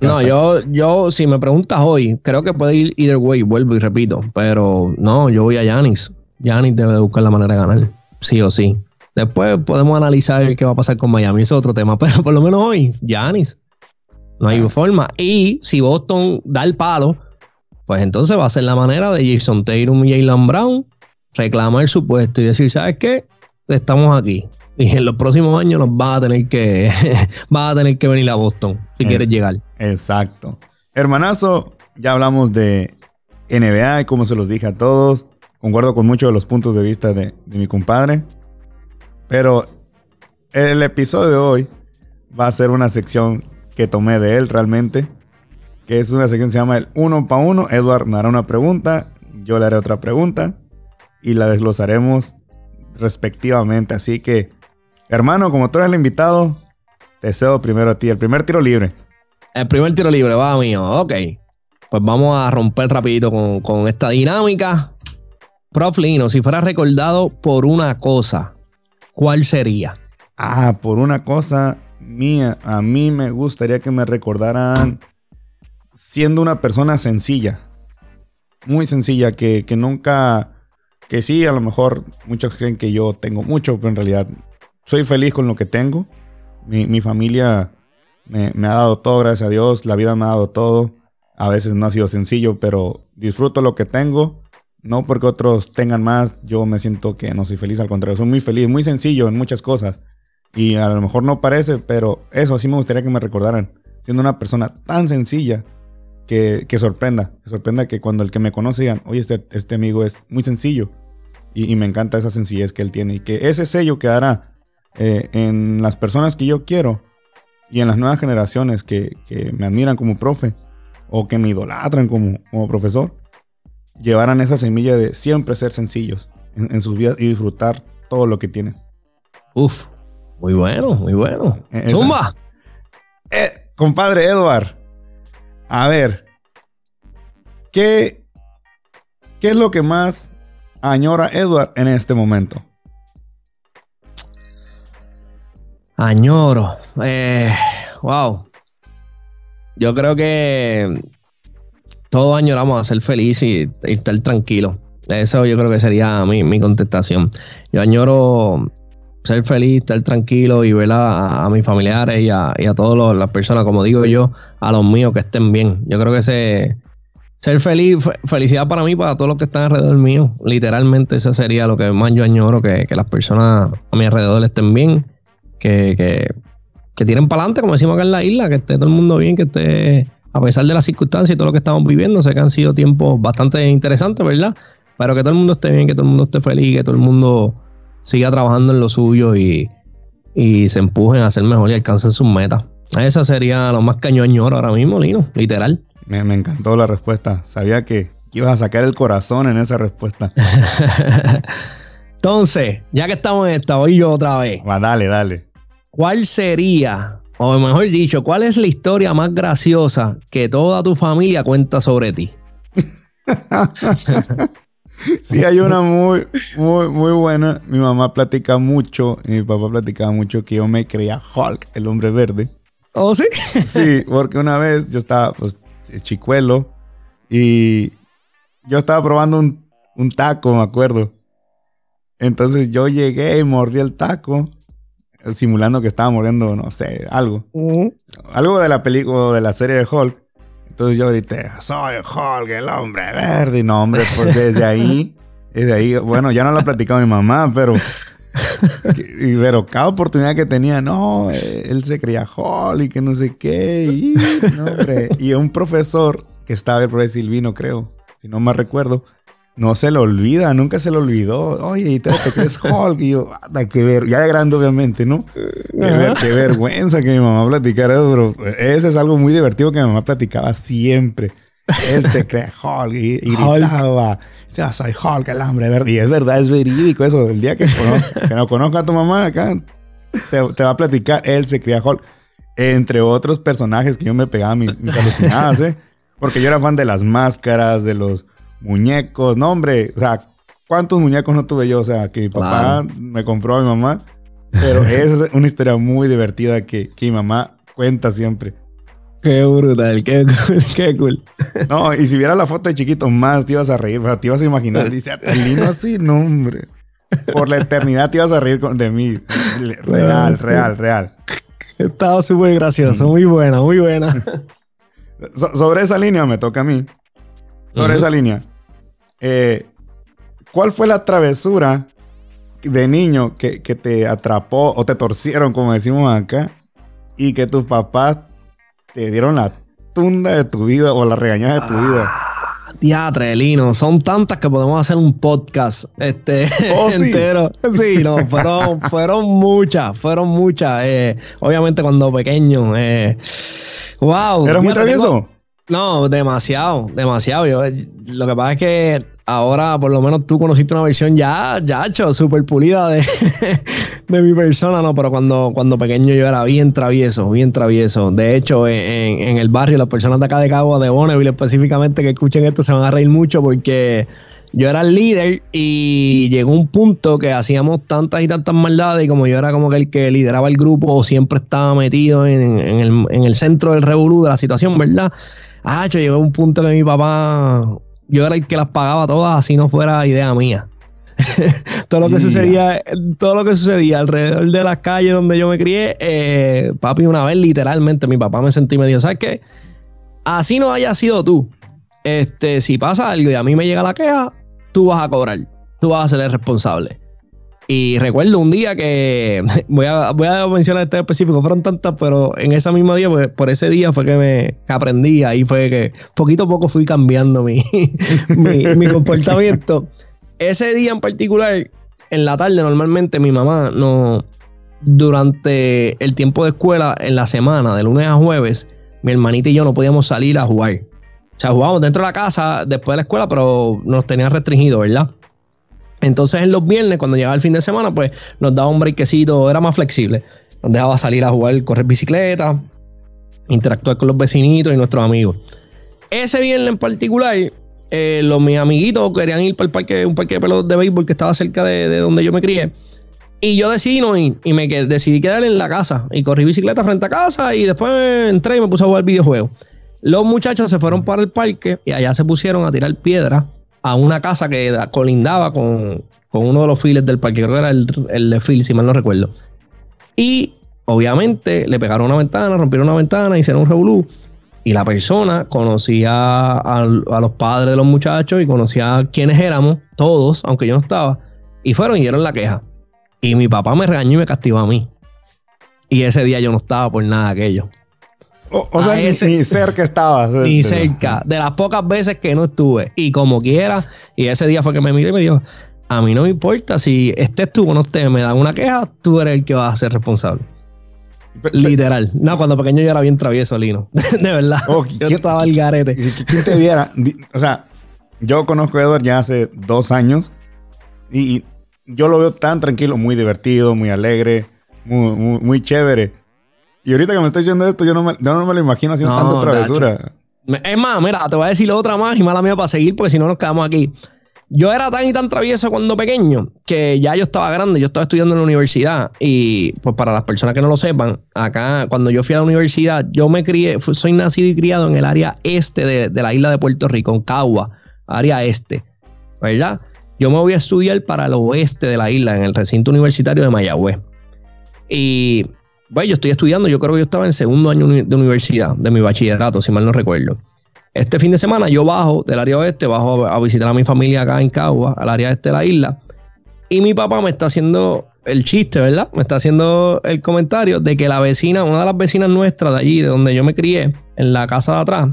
no, yo, yo, si me preguntas hoy, creo que puede ir either way, vuelvo y repito. Pero no, yo voy a Yanis. Yanis debe buscar la manera de ganar, sí o sí. Después podemos analizar qué va a pasar con Miami, es otro tema. Pero por lo menos hoy, Yanis. No hay forma. Y si Boston da el palo, pues entonces va a ser la manera de Jason Tatum y Jalen Brown reclamar su puesto y decir, ¿sabes qué? Estamos aquí. Y en los próximos años nos va a tener que, va a tener que venir a Boston si quieres llegar. Exacto. Hermanazo, ya hablamos de NBA y como se los dije a todos. Concuerdo con muchos de los puntos de vista de, de mi compadre. Pero el episodio de hoy va a ser una sección que tomé de él realmente, que es una sección que se llama el uno para uno. Edward me hará una pregunta, yo le haré otra pregunta y la desglosaremos respectivamente. Así que, hermano, como tú eres el invitado, te cedo primero a ti, el primer tiro libre. El primer tiro libre, va mío, ok. Pues vamos a romper rapidito con, con esta dinámica. Prof Lino, si fuera recordado por una cosa, ¿cuál sería? Ah, por una cosa, mía, a mí me gustaría que me recordaran siendo una persona sencilla. Muy sencilla, que, nunca, que sí, a lo mejor muchos creen que yo tengo mucho, pero en realidad soy feliz con lo que tengo. Mi, familia me, me, ha dado todo, gracias a Dios. La vida me ha dado todo. A veces no ha sido sencillo, pero disfruto lo que tengo. No porque otros tengan más, yo me siento que no soy feliz, al contrario, soy muy feliz, muy sencillo en muchas cosas. Y a lo mejor no parece, pero eso así me gustaría que me recordaran. Siendo una persona tan sencilla que, que sorprenda, que sorprenda que cuando el que me conoce digan, oye, este, este amigo es muy sencillo. Y, me encanta esa sencillez que él tiene. Y que ese sello quedará eh, en las personas que yo quiero y en las nuevas generaciones que, que me admiran como profe o que me idolatran como, como profesor llevaran esa semilla de siempre ser sencillos en, sus vidas y disfrutar todo lo que tienen. Uf, muy bueno, muy bueno. E, Zumba. Eh, compadre Edward, a ver, ¿qué, ¿qué es lo que más añora Edward en este momento? Añoro. Eh, wow. Yo creo que todos añoramos a ser feliz y, estar tranquilo. Eso yo creo que sería mi, contestación. Yo añoro ser feliz, estar tranquilo y ver a, mis familiares y a, todas las personas, como digo yo, a los míos que estén bien. Yo creo que ese, ser feliz, felicidad para mí, para todos los que están alrededor mío. Literalmente, eso sería lo que más yo añoro, que, las personas a mi alrededor estén bien, que, que, que tiren para adelante, como decimos acá en la isla, que esté todo el mundo bien, que esté a pesar de las circunstancias y todo lo que estamos viviendo, sé que han sido tiempos bastante interesantes, ¿verdad? Pero que todo el mundo esté bien, que todo el mundo esté feliz, que todo el mundo siga trabajando en lo suyo y, se empujen a ser mejor y alcancen sus metas. Esa sería lo más cañoñor ahora mismo, Lino, literal. Me, encantó la respuesta. Sabía que ibas a sacar el corazón en esa respuesta. Entonces, ya que estamos en esta, voy yo otra vez. Va, dale, dale. ¿Cuál sería o mejor dicho, ¿cuál es la historia más graciosa que toda tu familia cuenta sobre ti? sí, hay una muy, muy, muy buena. Mi mamá platica mucho y mi papá platicaba mucho que yo me creía Hulk, el hombre verde. ¿Oh, sí? sí, porque una vez yo estaba, pues, chicuelo y yo estaba probando un, un taco, me acuerdo. Entonces yo llegué y mordí el taco simulando que estaba muriendo, no sé, algo. Algo de la película, de la serie de Hulk. Entonces yo grité, soy Hulk, el hombre verde. Y no, hombre, pues desde ahí, desde ahí, bueno, ya no lo ha platicado mi mamá, pero, y, pero cada oportunidad que tenía, no, él se creía Hulk y que no sé qué. Y, no, hombre, y un profesor que estaba, el profesor Silvino, creo, si no me recuerdo, no se lo olvida, nunca se lo olvidó. Oye, y te, crees Hulk. Y yo, anda, qué ver, ya de grande, obviamente, ¿no? Qué, vergüenza que mi mamá platicara eso, pero ese es algo muy divertido que mi mamá platicaba siempre. Él se cree Hulk y, gritaba. Ya soy Hulk, el hambre verde. Y es verdad, es verídico eso. El día que, que no conozca a tu mamá acá, te, va a platicar. Él se crea Hulk. Entre otros personajes que yo me pegaba mis, mis alucinadas, ¿eh? Porque yo era fan de las máscaras, de los muñecos, no hombre, o sea, ¿cuántos muñecos no tuve yo? O sea, que mi papá me compró a mi mamá. Pero esa es una historia muy divertida que, mi mamá cuenta siempre. Qué brutal, qué cool, qué cool. No, y si vieras la foto de chiquito, más te ibas a reír, te ibas a imaginar. Dice, Adelino así, no, hombre. Por la eternidad te ibas a reír de mí. Real, real, real. Estaba súper gracioso, muy buena, muy buena. sobre esa línea me toca a mí. Sobre esa línea. Eh, ¿Cuál fue la travesura de niño que, te atrapó o te torcieron, como decimos acá, y que tus papás te dieron la tunda de tu vida o la regañada de tu vida? Teatre, Lino, son tantas que podemos hacer un podcast este, oh, entero. Sí, no, fueron, fueron muchas, fueron muchas. Eh, obviamente cuando pequeño. Eh, wow. ¿Eras muy travieso? No, demasiado, demasiado. Yo, lo que pasa es que ahora, por lo menos tú conociste una versión ya, ya hecho, súper pulida de, de, mi persona, ¿no? Pero cuando, cuando pequeño yo era bien travieso, bien travieso. De hecho, en, el barrio, las personas de acá de Cagua, de Bonneville específicamente, que escuchen esto, se van a reír mucho porque yo era el líder y llegó un punto que hacíamos tantas y tantas maldades y como yo era como que el que lideraba el grupo o siempre estaba metido en, el, en el centro del revolú de la situación, ¿verdad? Ah, yo llegó un punto que mi papá, yo era el que las pagaba todas, así no fuera idea mía. todo lo que sucedía, todo lo que sucedía alrededor de las calles donde yo me crié, eh, papi, una vez literalmente mi papá me sentí y me dijo, ¿sabes qué? Así no haya sido tú. Este, si pasa algo y a mí me llega la queja, tú vas a cobrar, tú vas a ser el responsable. Y recuerdo un día que, voy a, voy a mencionar este específico, fueron tantas, pero en ese mismo día, pues, por ese día fue que me aprendí, ahí fue que poquito a poco fui cambiando mi, mi, comportamiento. Ese día en particular, en la tarde normalmente mi mamá no, durante el tiempo de escuela, en la semana, de lunes a jueves, mi hermanita y yo no podíamos salir a jugar. O sea, jugábamos dentro de la casa después de la escuela, pero nos tenían restringido, ¿verdad? Entonces en los viernes, cuando llegaba el fin de semana, pues nos daba un breakcito, era más flexible. Nos dejaba salir a jugar, correr bicicleta, interactuar con los vecinitos y nuestros amigos. Ese viernes en particular, eh, los mis amiguitos querían ir para el parque, un parque de pelotas de béisbol que estaba cerca de, donde yo me crié. Y yo decidí no ir y me decidí quedar en la casa y corrí bicicleta frente a casa y después entré y me puse a jugar videojuegos. Los muchachos se fueron para el parque y allá se pusieron a tirar piedras a una casa que colindaba con, uno de los files del parque, creo que era el, el de Phil, si mal no recuerdo. Y obviamente le pegaron una ventana, rompieron una ventana, hicieron un revolú. Y la persona conocía a, los padres de los muchachos y conocía quiénes éramos, todos, aunque yo no estaba. Y fueron y dieron la queja. Y mi papá me regañó y me castigó a mí. Y ese día yo no estaba por nada aquello. O, sea, ni, cerca estabas. Ni cerca. De las pocas veces que no estuve. Y como quiera, y ese día fue que me miré y me dijo, a mí no me importa si estés tú o no estés, me dan una queja, tú eres el que vas a ser responsable. Literal. No, cuando pequeño yo era bien travieso, Lino. de verdad. Oh, yo estaba al garete. ¿Quién te viera? O sea, yo conozco a Edward ya hace dos años y yo lo veo tan tranquilo, muy divertido, muy alegre, muy, muy chévere. Y ahorita que me estoy diciendo esto, yo no me, no me lo imagino haciendo tanta travesura. Es más, mira, te voy a decir otra más y mala mía para seguir, porque si no nos quedamos aquí. Yo era tan y tan travieso cuando pequeño que ya yo estaba grande, yo estaba estudiando en la universidad y pues para las personas que no lo sepan, acá cuando yo fui a la universidad, yo me crié, soy nacido y criado en el área este de, de la isla de Puerto Rico, en Cagua, área este, ¿verdad? Yo me voy a estudiar para el oeste de la isla, en el recinto universitario de Mayagüez. Y bueno, yo estoy estudiando, yo creo que yo estaba en segundo año de universidad, de mi bachillerato, si mal no recuerdo. Este fin de semana yo bajo del área oeste, bajo a, visitar a mi familia acá en Cagua, al área este de la isla. Y mi papá me está haciendo el chiste, ¿verdad? Me está haciendo el comentario de que la vecina, una de las vecinas nuestras de allí, de donde yo me crié, en la casa de atrás,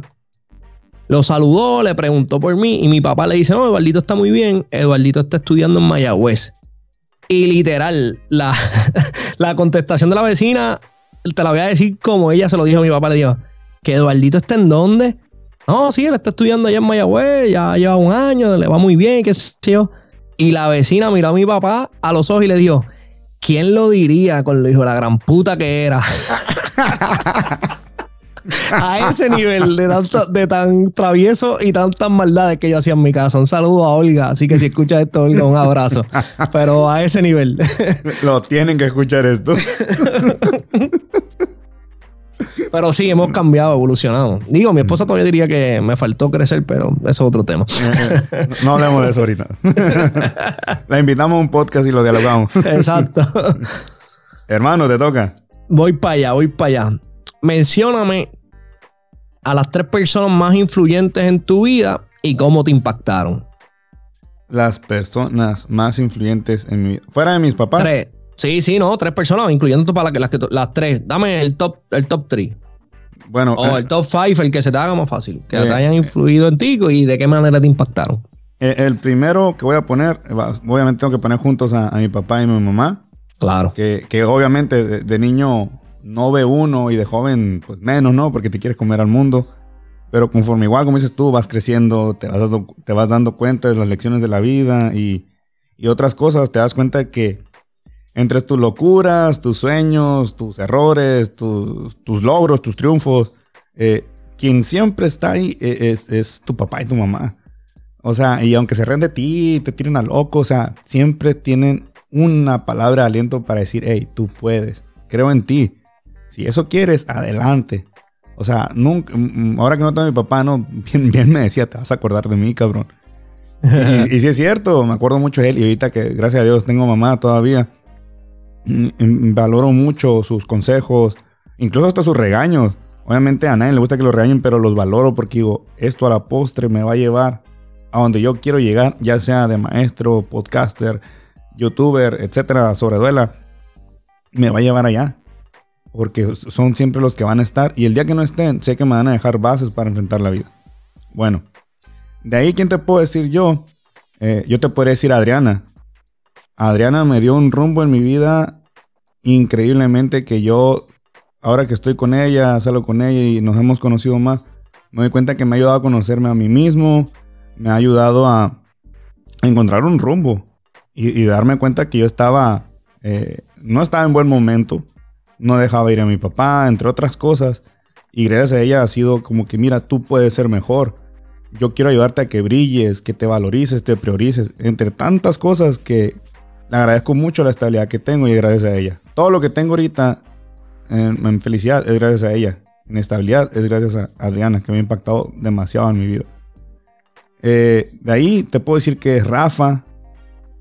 lo saludó, le preguntó por mí y mi papá le dice, no, Eduardito está muy bien, Eduardito está estudiando en Mayagüez. Y literal, la, la contestación de la vecina, te la voy a decir como ella se lo dijo a mi papá, le dijo, que Eduardito está en dónde. No, sí, él está estudiando allá en Mayagüez, ya lleva un año, le va muy bien, qué sé yo. Y la vecina miró a mi papá a los ojos y le dijo, ¿quién lo diría con lo hijo la gran puta que era? a ese nivel de, de tan travieso y tantas maldades que yo hacía en mi casa. Un saludo a Olga, así que si escuchas esto, Olga, un abrazo. Pero a ese nivel. Lo tienen que escuchar esto. Pero sí, hemos cambiado, evolucionado. Digo, mi esposa todavía diría que me faltó crecer, pero eso es otro tema. Eh, eh, no hablemos de eso ahorita. La invitamos a un podcast y lo dialogamos. Exacto. Hermano, te toca. Voy para allá, voy para allá mencióname a las tres personas más influyentes en tu vida y cómo te impactaron. Las personas más influyentes en mi vida. Fuera de mis papás. Tres. Sí, sí, no, tres personas, incluyendo para las, las tres. Dame el top, el top three. Bueno. O eh, el top five, el que se te haga más fácil. Que te eh, hayan influido en ti y de qué manera te impactaron. Eh, el primero que voy a poner, obviamente tengo que poner juntos a, mi papá y mi mamá. Claro. Que, que obviamente de, niño no ve uno y de joven, pues menos, ¿no? Porque te quieres comer al mundo. Pero conforme igual, como dices tú, vas creciendo, te vas dando, te vas dando cuenta de las lecciones de la vida y, otras cosas, te das cuenta que entre tus locuras, tus sueños, tus errores, tus, logros, tus triunfos, eh, quien siempre está ahí eh, es, es, tu papá y tu mamá. O sea, y aunque se ríen de ti, te tiren a loco, o sea, siempre tienen una palabra de aliento para decir, hey, tú puedes, creo en ti. Si eso quieres, adelante. O sea, ahora que no tengo mi papá, no, bien, bien me decía, te vas a acordar de mí, cabrón. y, sí es cierto, me acuerdo mucho de él y ahorita que gracias a Dios tengo mamá todavía, valoro mucho sus consejos, incluso hasta sus regaños. Obviamente a nadie le gusta que lo regañen, pero los valoro porque digo, esto a la postre me va a llevar a donde yo quiero llegar, ya sea de maestro, podcaster, youtuber, etcétera, sobre duela, me va a llevar allá. Porque son siempre los que van a estar. Y el día que no estén, sé que me van a dejar bases para enfrentar la vida. Bueno, de ahí, ¿quién te puedo decir yo? Eh, yo te podría decir Adriana. Adriana me dio un rumbo en mi vida increíblemente que yo, ahora que estoy con ella, salgo con ella y nos hemos conocido más, me doy cuenta que me ha ayudado a conocerme a mí mismo, me ha ayudado a encontrar un rumbo y, darme cuenta que yo estaba, eh, no estaba en buen momento, no dejaba ir a mi papá, entre otras cosas. Y gracias a ella ha sido como que, mira, tú puedes ser mejor. Yo quiero ayudarte a que brilles, que te valorices, te priorices. Entre tantas cosas que le agradezco mucho la estabilidad que tengo y gracias a ella. Todo lo que tengo ahorita en, felicidad es gracias a ella. En estabilidad es gracias a Adriana, que me ha impactado demasiado en mi vida. Eh, de ahí te puedo decir que Rafa,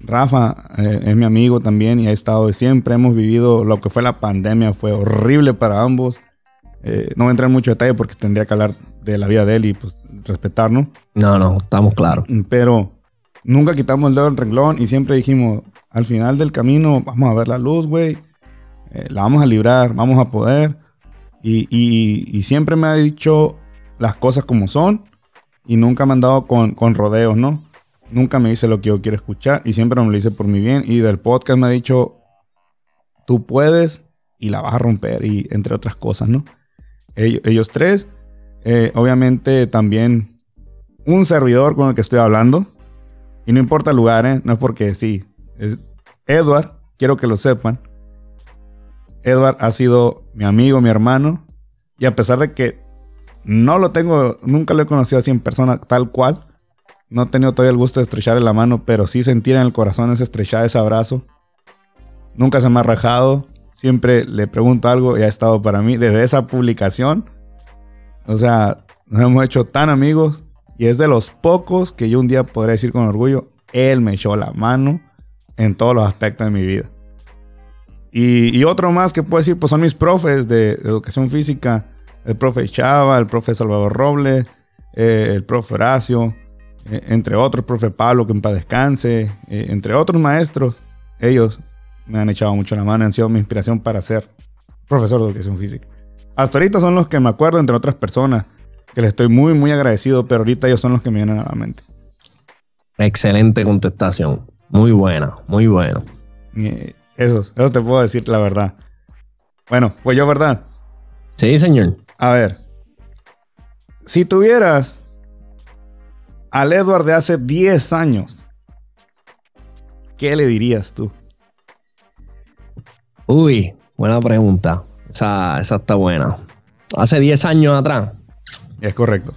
Rafa eh, es mi amigo también y ha estado de siempre. Hemos vivido lo que fue la pandemia, fue horrible para ambos. Eh, no voy a entrar en mucho detalle porque tendría que hablar de la vida de él y pues respetarnos. No, no, estamos claros. Pero nunca quitamos el dedo del renglón y siempre dijimos, al final del camino vamos a ver la luz, güey. Eh, la vamos a librar, vamos a poder. Y, y, siempre me ha dicho las cosas como son y nunca me han dado con, con rodeos, ¿no? Nunca me dice lo que yo quiero escuchar y siempre me lo dice por mi bien. Y del podcast me ha dicho, tú puedes y la vas a romper y entre otras cosas, ¿no? Ellos, tres, eh, obviamente también un servidor con el que estoy hablando. Y no importa el lugar, ¿eh? No es porque sí. Edward, quiero que lo sepan. Edward ha sido mi amigo, mi hermano. Y a pesar de que no lo tengo, nunca lo he conocido así en persona tal cual no he tenido todavía el gusto de estrecharle la mano, pero sí sentir en el corazón esa estrechada, ese abrazo. Nunca se me ha rajado. Siempre le pregunto algo y ha estado para mí desde esa publicación. O sea, nos hemos hecho tan amigos y es de los pocos que yo un día podré decir con orgullo, él me echó la mano en todos los aspectos de mi vida. Y, otro más que puedo decir, pues son mis profes de, educación física. El profe Chava, el profe Salvador Robles, eh, el profe Horacio, eh, entre otros, profe Pablo, que en paz descanse, eh, entre otros maestros, ellos me han echado mucho la mano, han sido mi inspiración para ser profesor de educación física. Hasta ahorita son los que me acuerdo, entre otras personas, que les estoy muy, muy agradecido, pero ahorita ellos son los que me vienen a la mente. Excelente contestación. Muy buena, muy bueno. Eh, eso, eso te puedo decir la verdad. Bueno, pues yo, ¿verdad? Sí, señor. A ver, si tuvieras al Edward de hace 10 años, ¿qué le dirías tú? Uy, buena pregunta. Esa, esa está buena. Hace 10 años atrás. Es correcto.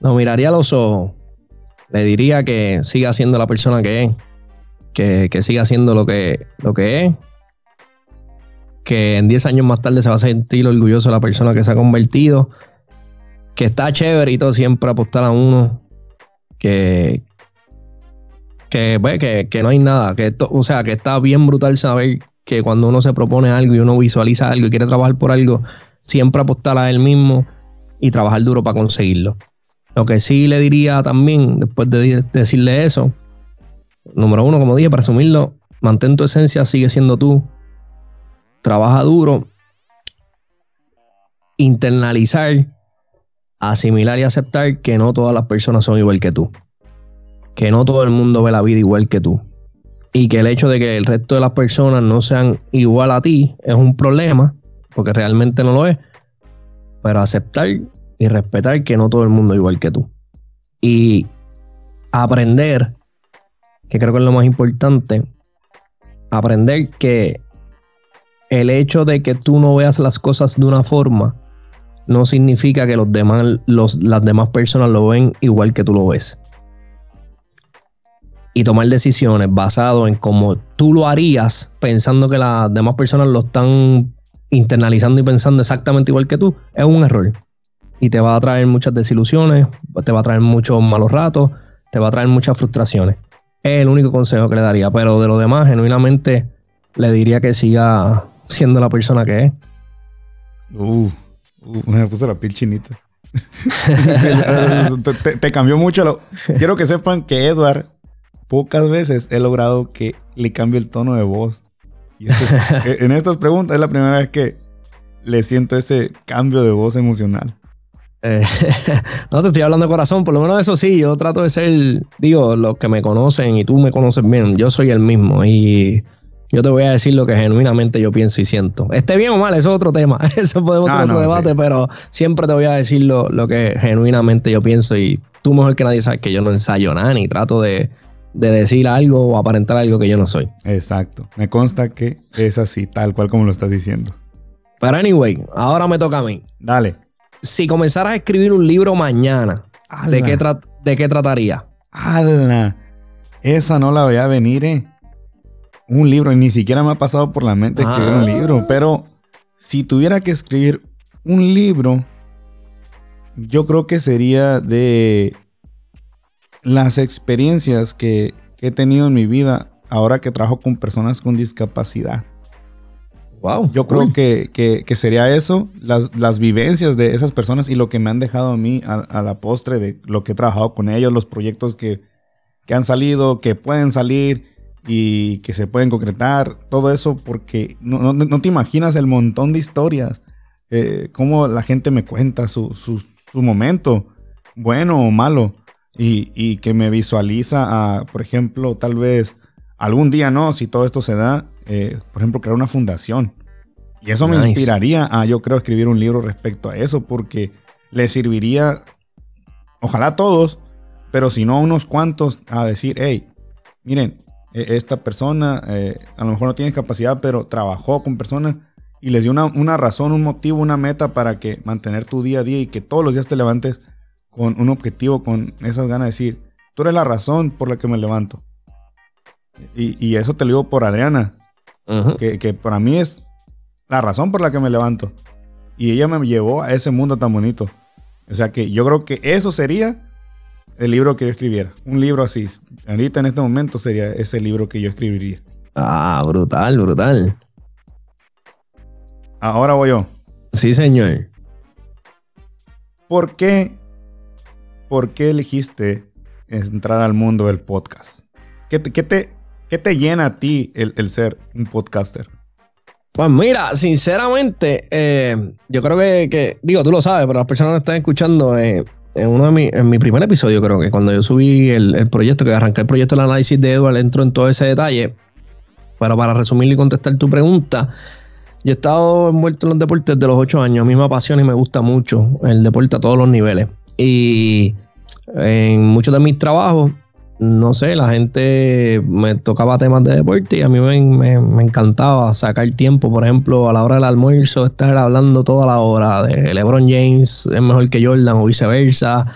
Lo miraría a los ojos. Le diría que siga siendo la persona que es. Que, que siga siendo lo que, lo que es. Que en 10 años más tarde se va a sentir orgulloso de la persona que se ha convertido que está chéverito siempre apostar a uno que que, pues, que, que no hay nada, que o sea, que está bien brutal saber que cuando uno se propone algo y uno visualiza algo y quiere trabajar por algo, siempre apostar a él mismo y trabajar duro para conseguirlo. Lo que sí le diría también, después de decirle eso, número uno, como dije, para asumirlo, mantén tu esencia, sigue siendo tú, trabaja duro, internalizar asimilar y aceptar que no todas las personas son igual que tú. Que no todo el mundo ve la vida igual que tú. Y que el hecho de que el resto de las personas no sean igual a ti es un problema, porque realmente no lo es. Pero aceptar y respetar que no todo el mundo es igual que tú. Y aprender, que creo que es lo más importante, aprender que el hecho de que tú no veas las cosas de una forma no significa que los demás, las demás personas lo ven igual que tú lo ves. Y tomar decisiones basado en cómo tú lo harías, pensando que las demás personas lo están internalizando y pensando exactamente igual que tú, es un error. Y te va a traer muchas desilusiones, te va a traer muchos malos ratos, te va a traer muchas frustraciones. Es el único consejo que le daría, pero de lo demás, genuinamente, le diría que siga siendo la persona que es. Uh, uh me puse la piel chinita. te, cambió mucho. Lo... Quiero que sepan que Edward, pocas veces he logrado que le cambie el tono de voz. Y en estas preguntas es la primera vez que le siento ese cambio de voz emocional. Eh, no te estoy hablando de corazón, por lo menos eso sí, yo trato de ser, digo, los que me conocen y tú me conoces bien, yo soy el mismo y yo te voy a decir lo que genuinamente yo pienso y siento. Esté bien o mal, eso es otro tema, eso podemos tener otro debate, pero siempre te voy a decir lo, que genuinamente yo pienso y tú mejor que nadie sabes que yo no ensayo nada ni trato de, de decir algo o aparentar algo que yo no soy. Exacto, me consta que es así, tal cual como lo estás diciendo. Pero anyway, ahora me toca a mí. Dale si comenzaras a escribir un libro mañana, ¿de qué, ¿de qué, trataría? ¡Hala! Esa no la voy a venir, eh. Un libro, ni siquiera me ha pasado por la mente escribir un ah. libro, pero si tuviera que escribir un libro, yo creo que sería de las experiencias que, que he tenido en mi vida ahora que trabajo con personas con discapacidad. Yo creo que, sería eso, las, vivencias de esas personas y lo que me han dejado a mí a, la postre de lo que he trabajado con ellos, los proyectos que, han salido, que pueden salir y que se pueden concretar, todo eso, porque no, te imaginas el montón de historias, eh, cómo la gente me cuenta su, momento, bueno o malo, y, que me visualiza a, por ejemplo, tal vez algún día no, si todo esto se da, eh, por ejemplo, crear una fundación. Y eso me inspiraría a, yo creo, escribir un libro respecto a eso, porque le serviría, ojalá a todos, pero si no a unos cuantos, a decir, hey, miren, esta persona eh, a lo mejor no tiene capacidad, pero trabajó con personas y les dio una, una, razón, un motivo, una meta para que mantener tu día a día y que todos los días te levantes con un objetivo, con esas ganas de decir, tú eres la razón por la que me levanto. Y, eso te lo digo por Adriana, que, para mí es la razón por la que me levanto. Y ella me llevó a ese mundo tan bonito. O sea que yo creo que eso sería el libro que yo escribiera. Un libro así. Ahorita en este momento sería ese libro que yo escribiría. Ah, brutal, brutal. Ahora voy yo. Sí, señor. ¿Por qué? ¿Por qué elegiste entrar al mundo del podcast? ¿Qué te, qué te, ¿Qué te llena a ti el, ser un podcaster? Pues mira, sinceramente, eh, yo creo que, digo, tú lo sabes, pero las personas que están escuchando, eh, en uno de mi, en mi primer episodio, creo que cuando yo subí el, proyecto, que arranqué el proyecto del análisis de Edward, entro en todo ese detalle. Pero para resumir y contestar tu pregunta, yo he estado envuelto en los deportes desde los ocho años. A mí me apasiona y me gusta mucho el deporte a todos los niveles. Y en muchos de mis trabajos no sé, la gente me tocaba temas de deporte y a mí me, encantaba sacar tiempo, por ejemplo, a la hora del almuerzo, estar hablando toda la hora de LeBron James es mejor que Jordan o viceversa,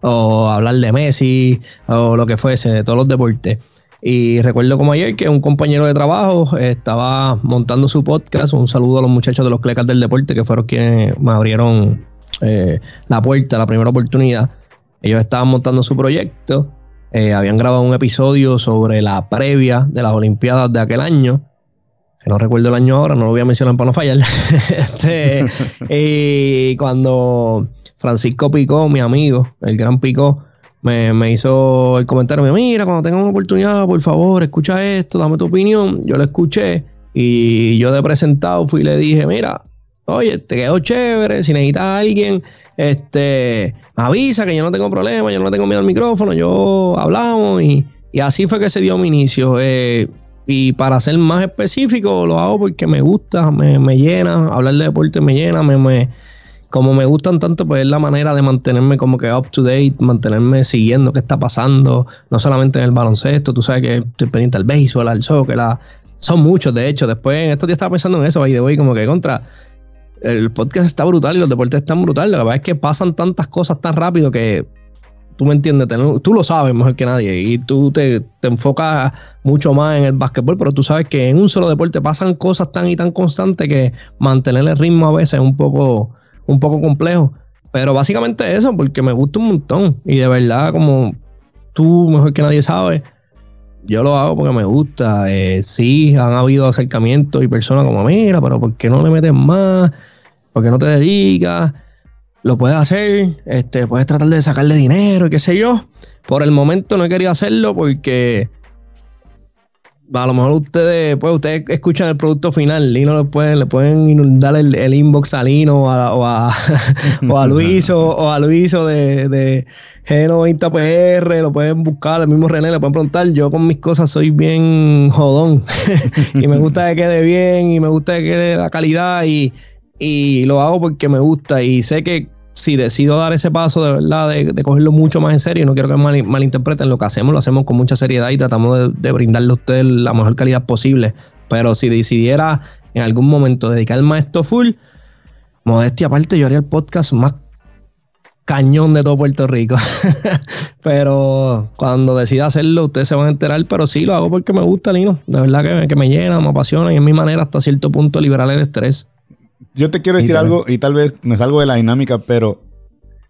o hablar de Messi o lo que fuese, de todos los deportes. Y recuerdo como ayer que un compañero de trabajo estaba montando su podcast. Un saludo a los muchachos de los Clecas del Deporte que fueron quienes me abrieron eh, la puerta, la primera oportunidad. Ellos estaban montando su proyecto eh, habían grabado un episodio sobre la previa de las Olimpiadas de aquel año. Que no recuerdo el año ahora, no lo voy a mencionar para no fallar. este, y cuando Francisco Picó, mi amigo, el gran Picó, me, me, hizo el comentario, me mira, cuando tengas una oportunidad, por favor, escucha esto, dame tu opinión. Yo lo escuché y yo de presentado fui y le dije, mira, oye, te quedó chévere, si necesitas a alguien este, avisa que yo no tengo problema, yo no tengo miedo al micrófono, yo hablamos y, así fue que se dio mi inicio. Eh, y para ser más específico, lo hago porque me gusta, me, llena, hablar de deporte me llena, me, como me gustan tanto, pues es la manera de mantenerme como que up to date, mantenerme siguiendo qué está pasando, no solamente en el baloncesto, tú sabes que estoy pendiente al béisbol, al soccer, la, son muchos, de hecho. Después, en estos días estaba pensando en eso, ahí de hoy, como que contra el podcast está brutal y los deportes están brutales. La verdad es que pasan tantas cosas tan rápido que tú me entiendes, tú lo sabes mejor que nadie y tú te, enfocas mucho más en el básquetbol, pero tú sabes que en un solo deporte pasan cosas tan y tan constantes que mantener el ritmo a veces es un poco, un poco complejo. Pero básicamente eso, porque me gusta un montón y de verdad como tú mejor que nadie sabes. Yo lo hago porque me gusta. Eh, sí, han habido acercamientos y personas como, mira, pero ¿por qué no le metes más? ¿Por qué no te dedicas? Lo puedes hacer, este, puedes tratar de sacarle dinero, qué sé yo. Por el momento no he querido hacerlo porque a lo mejor ustedes, pues ustedes escuchan el producto final, Lino le pueden, le pueden inundar el, inbox a Lino o a, o a, o Luis o, a Luis de, de G90PR, lo pueden buscar, el mismo René, le pueden preguntar. Yo con mis cosas soy bien jodón y me gusta que quede bien y me gusta que quede la calidad y, y lo hago porque me gusta y sé que si decido dar ese paso de verdad, de, cogerlo mucho más en serio, no quiero que mal, malinterpreten lo que hacemos, lo hacemos con mucha seriedad y tratamos de, brindarle a ustedes la mejor calidad posible. Pero si decidiera en algún momento dedicarme a esto full, modestia aparte, yo haría el podcast más cañón de todo Puerto Rico. pero cuando decida hacerlo, ustedes se van a enterar. Pero sí, lo hago porque me gusta, Lino. De verdad que, que me llena, me apasiona y es mi manera hasta cierto punto de liberar el estrés. Yo te quiero decir algo y tal vez me salgo de la dinámica, pero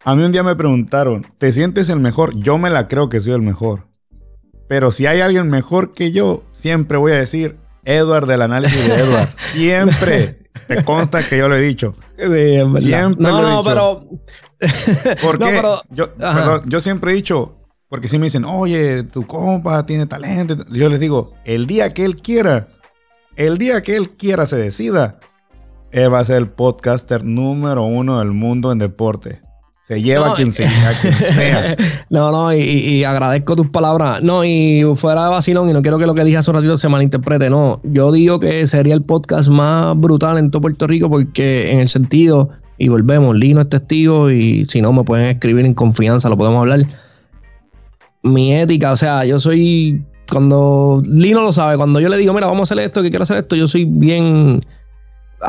a mí un día me preguntaron, ¿te sientes el mejor? Yo me la creo que soy el mejor. Pero si hay alguien mejor que yo, siempre voy a decir Edward del análisis de Edward. siempre. Te consta que yo lo he dicho. siempre no, lo he no, pero. ¿Por qué? yo, perdón, yo siempre he dicho, porque si me dicen, oye, tu compa tiene talento, yo les digo, el día que él quiera, el día que él quiera se decida, él va a ser el podcaster número uno del mundo en deporte. Se lleva a, quien sea, no, no, y, agradezco tus palabras. No, y fuera de vacilón, y no quiero que lo que dije hace un ratito se malinterprete. No, yo digo que sería el podcast más brutal en todo Puerto Rico porque en el sentido, y volvemos, Lino es testigo y si no me pueden escribir en confianza, lo podemos hablar. Mi ética, o sea, yo soy, cuando Lino lo sabe, cuando yo le digo, mira, vamos a hacer esto, que quiero hacer esto, yo soy bien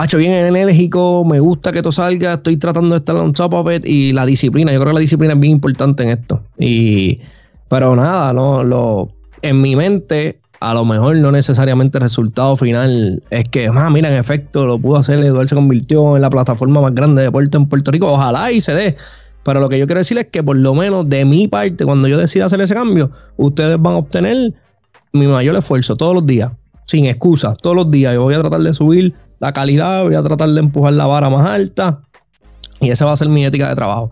hecho bien enérgico, me gusta que todo salga, estoy tratando de estar on top of it y la disciplina, yo creo que la disciplina es bien importante en esto. Y, pero nada, no, lo, en mi mente, a lo mejor no necesariamente el resultado final es que, ah, mira, en efecto, lo pudo hacer, Eduardo se convirtió en la plataforma más grande de deporte en Puerto Rico, ojalá y se dé. Pero lo que yo quiero decir es que por lo menos de mi parte, cuando yo decida hacer ese cambio, ustedes van a obtener mi mayor esfuerzo todos los días, sin excusa, todos los días. Yo voy a tratar de subir la calidad, voy a tratar de empujar la vara más alta. Y esa va a ser mi ética de trabajo.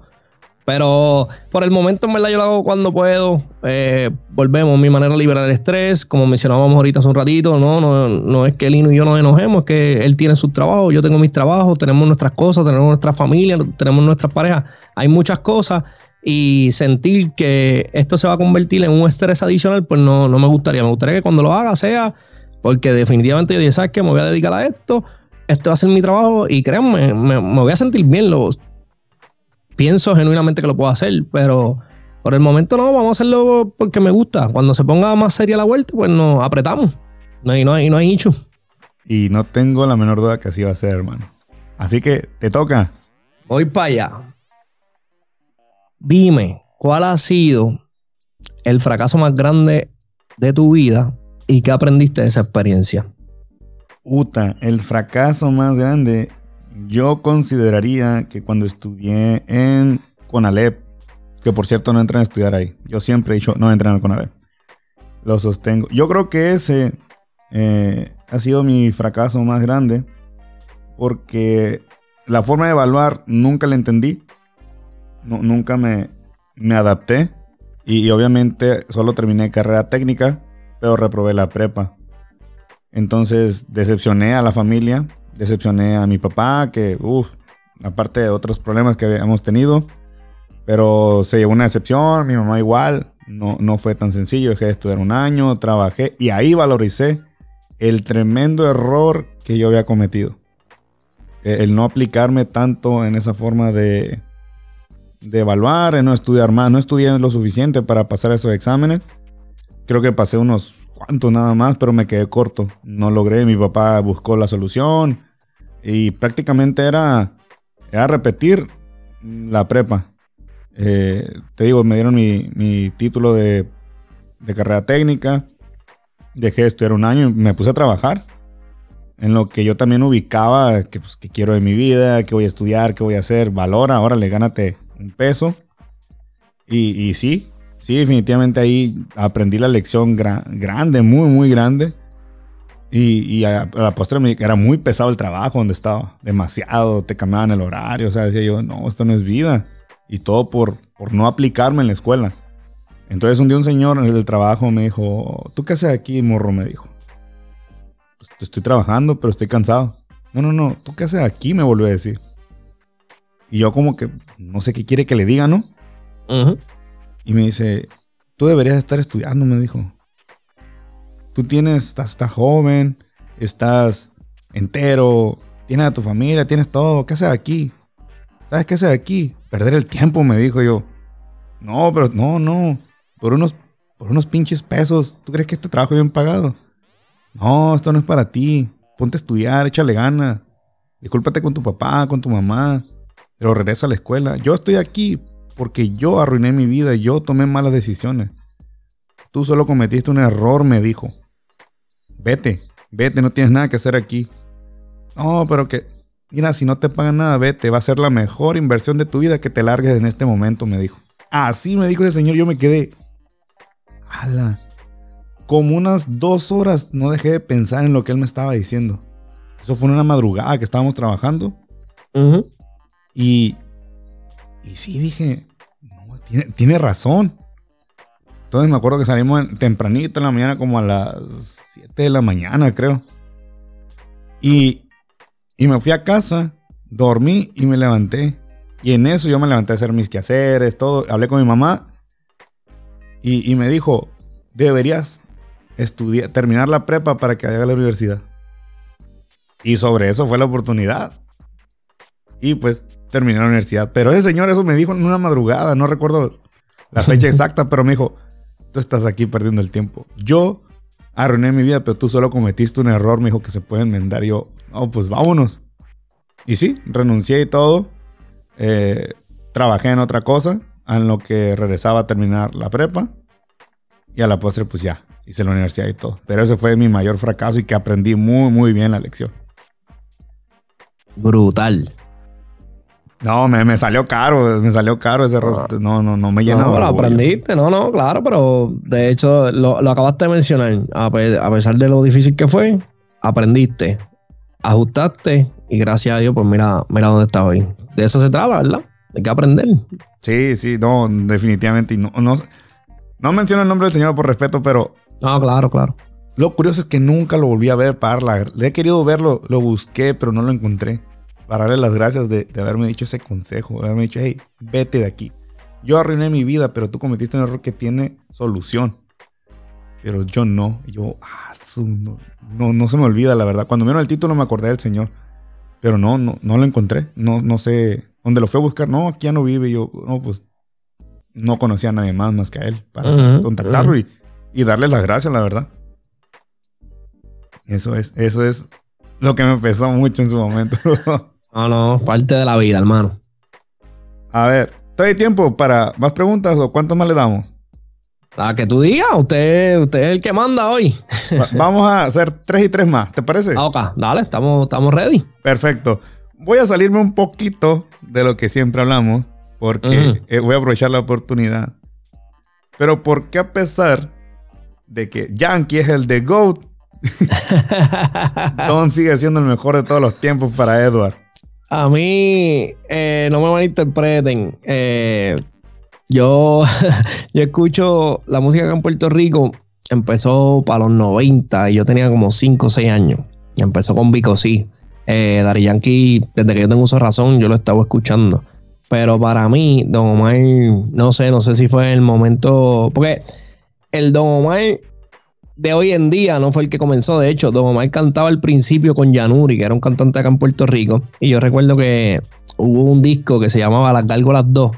Pero por el momento, en verdad, yo lo hago cuando puedo. Eh, volvemos, mi manera de liberar el estrés, como mencionábamos ahorita hace un ratito, no, no, no es que Lino y yo nos enojemos, es que él tiene su trabajo, yo tengo mis trabajos, tenemos nuestras cosas, tenemos nuestra familia, tenemos nuestras parejas, hay muchas cosas y sentir que esto se va a convertir en un estrés adicional, pues no, no me gustaría. Me gustaría que cuando lo haga sea porque definitivamente yo dije, ¿sabes qué? Me voy a dedicar a esto, esto va a ser mi trabajo y créanme, me, voy a sentir bien. Lo, pienso genuinamente que lo puedo hacer, pero por el momento no, vamos a hacerlo porque me gusta. Cuando se ponga más seria la vuelta, pues nos apretamos. No hay, no hay, no hay Y no tengo la menor duda que así va a ser, hermano. Así que te toca. Voy para allá. Dime, ¿cuál ha sido el fracaso más grande de tu vida ¿Y qué aprendiste de esa experiencia? Uta, el fracaso más grande, yo consideraría que cuando estudié en Conalep, que por cierto no entran a estudiar ahí, yo siempre he dicho no entran al Conalep, lo sostengo. Yo creo que ese eh, ha sido mi fracaso más grande porque la forma de evaluar nunca la entendí, nunca me, me adapté y, y obviamente solo terminé carrera técnica pero reprobé la prepa. Entonces decepcioné a la familia, decepcioné a mi papá, que, uff, aparte de otros problemas que habíamos tenido, pero se llevó una decepción, mi mamá igual, no, no fue tan sencillo, dejé de estudiar un año, trabajé y ahí valoricé el tremendo error que yo había cometido. E, el no aplicarme tanto en esa forma de, de evaluar, en no estudiar más, no estudié lo suficiente para pasar esos exámenes Creo que pasé unos cuantos nada más, pero me quedé corto. No logré. Mi papá buscó la solución. Y prácticamente era, era repetir la prepa. Eh, te digo, me dieron mi, título de, carrera técnica. Dejé de estudiar un año y me puse a trabajar. En lo que yo también ubicaba que, pues, que quiero de mi vida, que voy a estudiar, que voy a hacer. Valora, órale, gánate un peso. Y, y sí, Sí, definitivamente ahí aprendí la lección grande, muy, muy grande. Y, a, la postre me era muy pesado el trabajo donde estaba. Demasiado, te cambiaban el horario. O sea, decía yo, no, esto no es vida. Y todo por, por no aplicarme en la escuela. Entonces un día un señor en el trabajo me dijo, ¿tú qué haces aquí, morro? Me dijo. Pues, estoy trabajando, pero estoy cansado. No, no, no, ¿tú qué haces aquí? Me volvió a decir. Y yo como que no sé qué quiere que le diga, ¿no? Y me dice, tú deberías estar estudiando, me dijo. Tú tienes, estás, estás joven, estás entero, tienes a tu familia, tienes todo. ¿Qué haces aquí? ¿Sabes qué haces aquí? Perder el tiempo, me dijo yo. No, pero no, no por unos, por unos pinches pesos. ¿Tú crees que este trabajo es bien pagado? No, esto no es para ti. Ponte a estudiar, échale gana. Discúlpate con tu papá, con tu mamá. Pero regresa a la escuela. Yo estoy aquí porque yo arruiné mi vida. Yo tomé malas decisiones. Tú solo cometiste un error, me dijo. Vete, vete, no tienes nada que hacer aquí. No, pero que, mira, si no te pagan nada, vete. Va a ser la mejor inversión de tu vida que te largues en este momento, me dijo. Así me dijo ese señor, yo me quedé. Como unas dos horas no dejé de pensar en lo que él me estaba diciendo. Eso fue una madrugada que estábamos trabajando. Y, y sí dije, tiene, razón. Entonces me acuerdo que salimos tempranito en la mañana, como a las 7 de la mañana, creo. Y, y me fui a casa, dormí y me levanté. Y en eso yo me levanté a hacer mis quehaceres, todo. Hablé con mi mamá y, me dijo, deberías estudiar, terminar la prepa para que haga la universidad. Y sobre eso fue la oportunidad. Y pues terminé la universidad. Pero ese señor eso me dijo en una madrugada, no recuerdo la fecha exacta, pero me dijo, tú estás aquí perdiendo el tiempo. Yo arruiné mi vida, pero tú solo cometiste un error, me dijo que se puede enmendar. Yo, no, pues vámonos. Y sí, renuncié y todo. Eh, trabajé en otra cosa en lo que regresaba a terminar la prepa. Y a la postre, pues ya, hice la universidad y todo. Pero ese fue mi mayor fracaso y que aprendí muy, muy bien la lección. Brutal. No, me, salió caro, me salió caro ese error. Ah. No, no, no me llenó. No, lo aprendiste, no, no, claro, pero de hecho lo, acabaste de mencionar. A, pesar de lo difícil que fue, aprendiste, ajustaste y gracias a Dios, pues mira, mira dónde estás hoy. De eso se trata, ¿verdad? Hay que aprender. Sí, sí, no, definitivamente. No, no, no menciono el nombre del señor por respeto, pero. No, claro, claro. Lo curioso es que nunca lo volví a ver para Le he querido verlo, lo busqué, pero no lo encontré. Para darle las gracias de, haberme dicho ese consejo, de haberme dicho, hey, vete de aquí. Yo arruiné mi vida, pero tú cometiste un error que tiene solución. Pero yo no. Yo, ah, no, no, no se me olvida, la verdad. Cuando vieron el título me acordé del señor. Pero no, no, no lo encontré. No, no sé donde lo fue a buscar, no, aquí ya no vive. Yo, no, pues no conocía a nadie más más que a él para contactarlo y, y, darle las gracias, la verdad. Eso es, eso es lo que me pesó mucho en su momento. no, no, parte de la vida, hermano. A ver, ¿hay tiempo para más preguntas o cuántas más le damos? La que tú digas, usted, usted es el que manda hoy. vamos a hacer tres y tres más, ¿te parece? Ah, ok, dale, estamos, estamos ready. Perfecto. Voy a salirme un poquito de lo que siempre hablamos, porque eh, voy a aprovechar la oportunidad. Pero ¿por qué a pesar de que Yankee es el de GOAT, Don sigue siendo el mejor de todos los tiempos para Edward? A mí, eh, no me malinterpreten. Eh, yo, yo escucho la música acá en Puerto Rico. Empezó para los 90 y yo tenía como 5 o 6 años. Empezó con Vico sí. Eh, Dari Yankee, desde que yo tengo uso razón, yo lo estaba escuchando. Pero para mí, Don Omar, no sé, no sé si fue el momento. Porque el Don Omar de hoy en día no fue el que comenzó. De hecho, Don Omar cantaba al principio con Yanuri, que era un cantante acá en Puerto Rico. Y yo recuerdo que hubo un disco que se llamaba Las Gárgolas 2,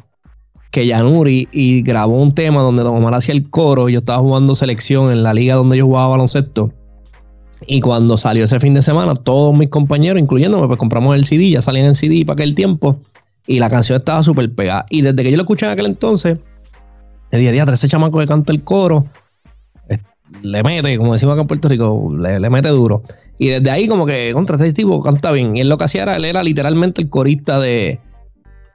que Yanuri y grabó un tema donde Don Omar hacía el coro. Yo estaba jugando selección en la liga donde yo jugaba baloncesto. Y cuando salió ese fin de semana, todos mis compañeros, incluyéndome, pues compramos el CD, ya salían en CD para aquel tiempo. Y la canción estaba súper pegada. Y desde que yo lo escuché en aquel entonces, de día a día, ese chamaco que canta el coro, le mete, como decimos acá en Puerto Rico, le, mete duro. Y desde ahí, como que contra este tipo canta bien. Y él lo que hacía era, él era literalmente el corista de,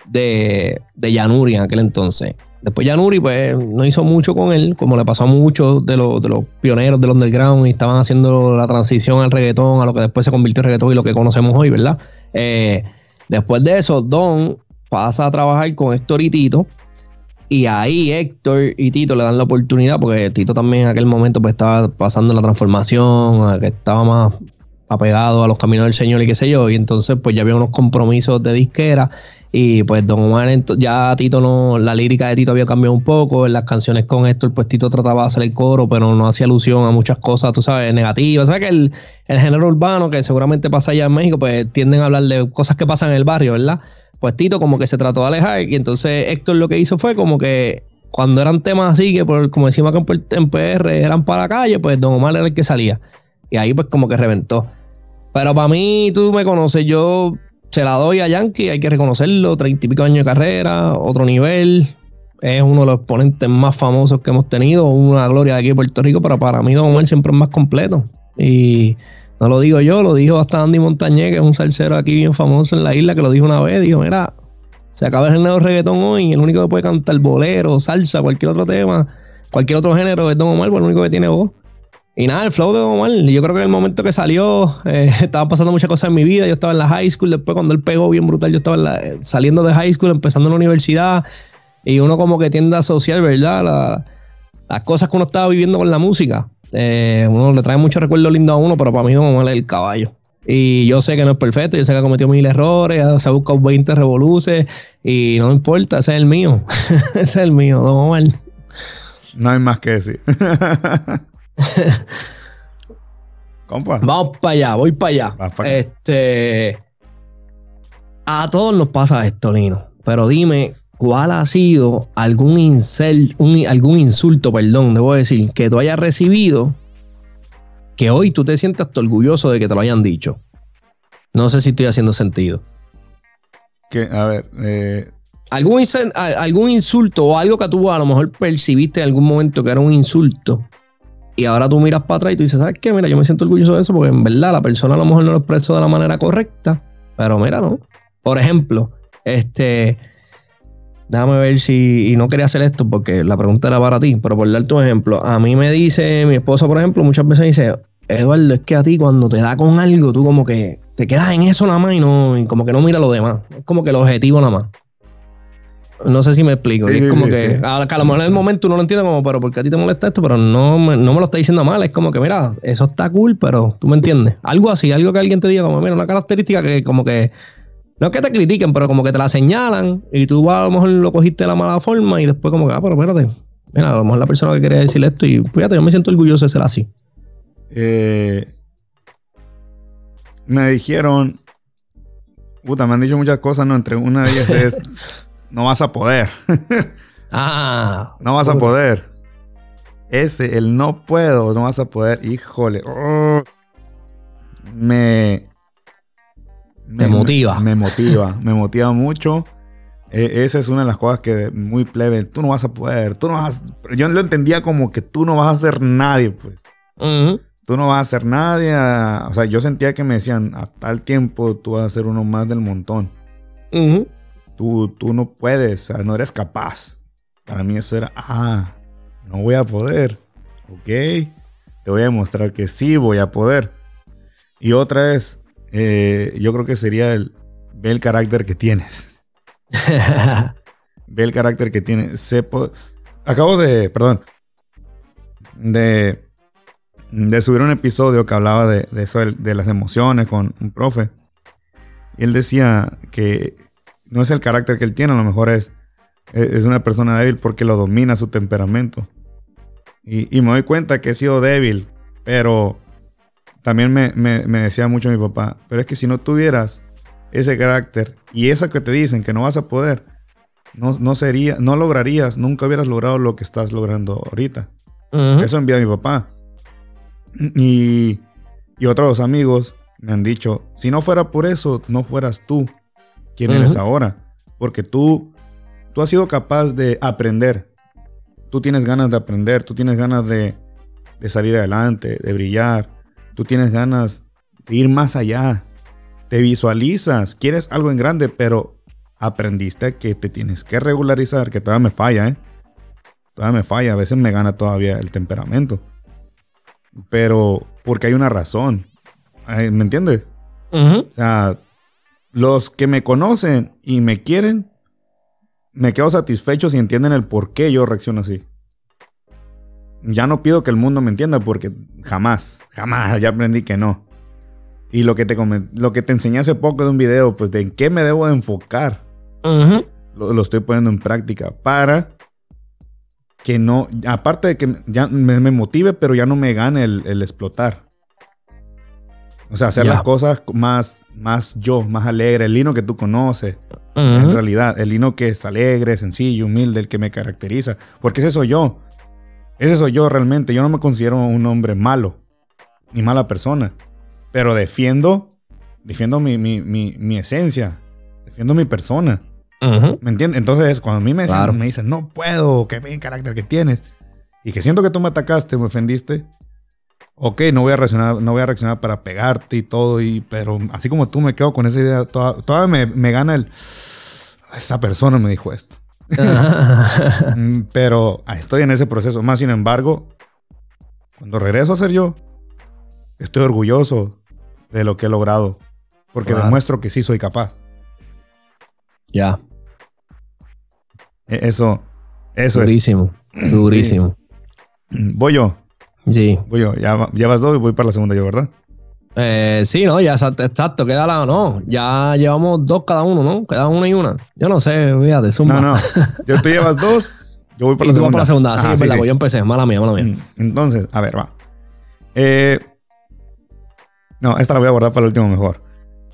de, de Yanuri en aquel entonces. Después ya Nuri pues no hizo mucho con él, como le pasó a muchos de los, de los pioneros del underground y estaban haciendo la transición al reggaetón, a lo que después se convirtió en reggaetón y lo que conocemos hoy, ¿verdad? Eh, después de eso, Don pasa a trabajar con Héctor y. Y ahí Héctor y Tito le dan la oportunidad, porque Tito también en aquel momento pues estaba pasando la transformación, que estaba más apegado a los caminos del Señor y qué sé yo. Y entonces pues ya había unos compromisos de disquera y pues Don Omar, ya Tito no, la lírica de Tito había cambiado un poco. En las canciones con Héctor, pues Tito trataba de hacer el coro, pero no hacía alusión a muchas cosas, tú sabes, negativas. Sea que el, género urbano, que seguramente pasa allá en México, pues tienden a hablar de cosas que pasan en el barrio, ¿verdad? Pues Tito como que se trató de alejar y entonces Héctor lo que hizo fue como que cuando eran temas así, que por, como decimos acá en PR eran para la calle, pues Don Omar era el que salía. Y ahí pues como que reventó. Pero para mí, tú me conoces, yo se la doy a Yankee, hay que reconocerlo, treinta y pico años de carrera, otro nivel. Es uno de los exponentes más famosos que hemos tenido, una gloria de aquí en Puerto Rico, pero para mí Don Omar siempre es más completo. Y no lo digo yo, lo dijo hasta Andy Montañé, que es un salsero aquí bien famoso en la isla, que lo dijo una vez, dijo, mira, se acaba el género reggaetón hoy, el único que puede cantar bolero, salsa, cualquier otro tema, cualquier otro género es Don Omar, pues el único que tiene voz. Y nada, el flow de Omar, yo creo que en el momento que salió, eh, estaban pasando muchas cosas en mi vida. Yo estaba en la high school, después cuando él pegó bien brutal, yo estaba saliendo de high school, empezando en la universidad. Y uno como que tiende a asociar, ¿verdad? las cosas que uno estaba viviendo con la música. Eh, uno le trae muchos recuerdos lindos a uno, pero para mí Don Omar es el caballo. Y yo sé que no es perfecto, yo sé que ha cometido mil errores, se ha buscado 20 revoluces y no importa, ese es el mío. ese es el mío, Don Omar. No hay más que decir. Vamos para allá, voy para allá. este. A todos nos pasa esto, Lino. Pero dime, ¿cuál ha sido algún, incel, algún insulto, perdón, debo decir, que tú hayas recibido que hoy tú te sientas orgulloso de que te lo hayan dicho? No sé si estoy haciendo sentido. Que, a ver, eh, ¿Algún, algún insulto o algo que tú a lo mejor percibiste en algún momento que era un insulto y ahora tú miras para atrás y tú dices, ¿sabes qué? Mira, yo me siento orgulloso de eso porque en verdad la persona a lo mejor no lo expresó de la manera correcta, pero mira, ¿no? Por ejemplo, este, déjame ver si, y no quería hacer esto porque la pregunta era para ti, pero por darte un ejemplo, a mí me dice, mi esposa, por ejemplo, muchas veces dice, Eduardo, es que a ti cuando te da con algo, tú como que te quedas en eso nada más y no, y como que no mira lo demás. Es como que el objetivo nada más. No sé si me explico. es como que, a, lo mejor en el momento uno lo entiende como, pero ¿por qué a ti te molesta esto? Pero no me, no me lo está diciendo mal. Es como que, mira, eso está cool, pero tú me entiendes. Algo así, algo que alguien te diga, como, mira, una característica que como que, no es que te critiquen, pero como que te la señalan y tú a lo mejor lo cogiste de la mala forma y después como que, ah, pero espérate. Mira, a lo mejor la persona que quería decir esto y fíjate, yo me siento orgulloso de ser así. Eh, me dijeron, puta, me han dicho muchas cosas, ¿no? Entre una de ellas es... no vas a poder. ah. No vas a poder. Ese, el no puedo, no vas a poder. Híjole. Oh. me, me. motiva. Me, motiva. me motiva mucho. E, esa es una de las cosas que muy plebe. Tú no vas a poder. Tú no vas Yo lo entendía como que tú no vas a ser nadie, pues. Tú no vas a ser nadie. o sea, yo sentía que me decían, a tal tiempo tú vas a ser uno más del montón. Tú, tú no puedes, o sea, no eres capaz. Para mí eso era, ah, no voy a poder. Ok, te voy a demostrar que sí voy a poder. Y otra es, eh, yo creo que sería el, ve el carácter que tienes. ve el carácter que tienes. Acabo de, perdón, de, de subir un episodio que hablaba de, de eso, de las emociones con un profe. Y él decía que no es el carácter que él tiene, a lo mejor es, es una persona débil porque lo domina su temperamento. Y, me doy cuenta que he sido débil, pero también me, decía mucho mi papá, pero es que si no tuvieras ese carácter y eso que te dicen que no vas a poder, no, no sería, no lograrías, nunca hubieras logrado lo que estás logrando ahorita. Eso envía a mi papá. Y, y otros amigos me han dicho, si no fuera por eso, no fueras tú quién eres ahora. Porque tú, tú has sido capaz de aprender. Tú tienes ganas de aprender, tú tienes ganas de, de salir adelante, de brillar. Tú tienes ganas de ir más allá. Te visualizas, quieres algo en grande, pero aprendiste que te tienes que regularizar, que todavía me falla, ¿eh? todavía me falla, a veces me gana todavía el temperamento. Pero porque hay una razón. ¿Me entiendes? O sea, los que me conocen y me quieren, me quedo satisfecho si entienden el por qué yo reacciono así. Ya no pido que el mundo me entienda porque jamás, jamás ya aprendí que no. Y lo que te, lo que te enseñé hace poco de un video, pues de en qué me debo de enfocar, lo, estoy poniendo en práctica para que no, aparte de que ya me, motive, pero ya no me gane el, explotar. O sea, hacer las cosas más, más yo, más alegre, el lino que tú conoces. En realidad, el lino que es alegre, sencillo, humilde, el que me caracteriza. Porque ese soy yo. Ese soy yo realmente. Yo no me considero un hombre malo, ni mala persona. Pero defiendo, defiendo mi, mi esencia, defiendo mi persona. ¿Me entiendes? Entonces, cuando a mí me dicen, me dicen, no puedo, qué bien carácter que tienes, y que siento que tú me atacaste, me ofendiste, ok, no voy a reaccionar, no voy a reaccionar para pegarte y todo, y, pero así como tú me quedo con esa idea, todavía me, me gana el, esa persona me dijo esto. Mm, pero estoy en ese proceso. Más sin embargo, cuando regreso a ser yo, estoy orgulloso de lo que he logrado. Porque demuestro que sí soy capaz. Ya. E, eso, eso durísimo, es. Durísimo. Voy yo. Sí. Voy yo. Ya, vas dos y voy para la segunda yo, ¿verdad? Eh, sí, no, ya exacto, queda la, no, ya llevamos dos cada uno, ¿no? Queda una y una. Yo no sé, fíjate, zumba. No, no, yo tú llevas dos, yo voy para la segunda. Voy para la segunda, sí, es verdad, pues yo empecé, mala mía, mala mía. Mm, entonces, a ver, va. Eh, no, esta la voy a guardar para el último mejor.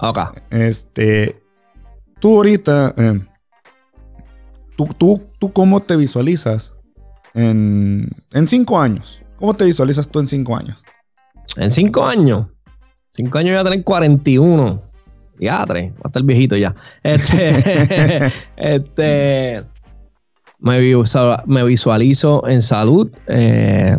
Ok. Este, tú ahorita, eh, tú, tú, tú, cómo te visualizas en, en cinco años? ¿Cómo te visualizas tú en cinco años? En cinco años. Cinco años voy a tener 41. Ya, tres. Va a estar viejito ya. Este. este. Me, visualizo en salud. Eh,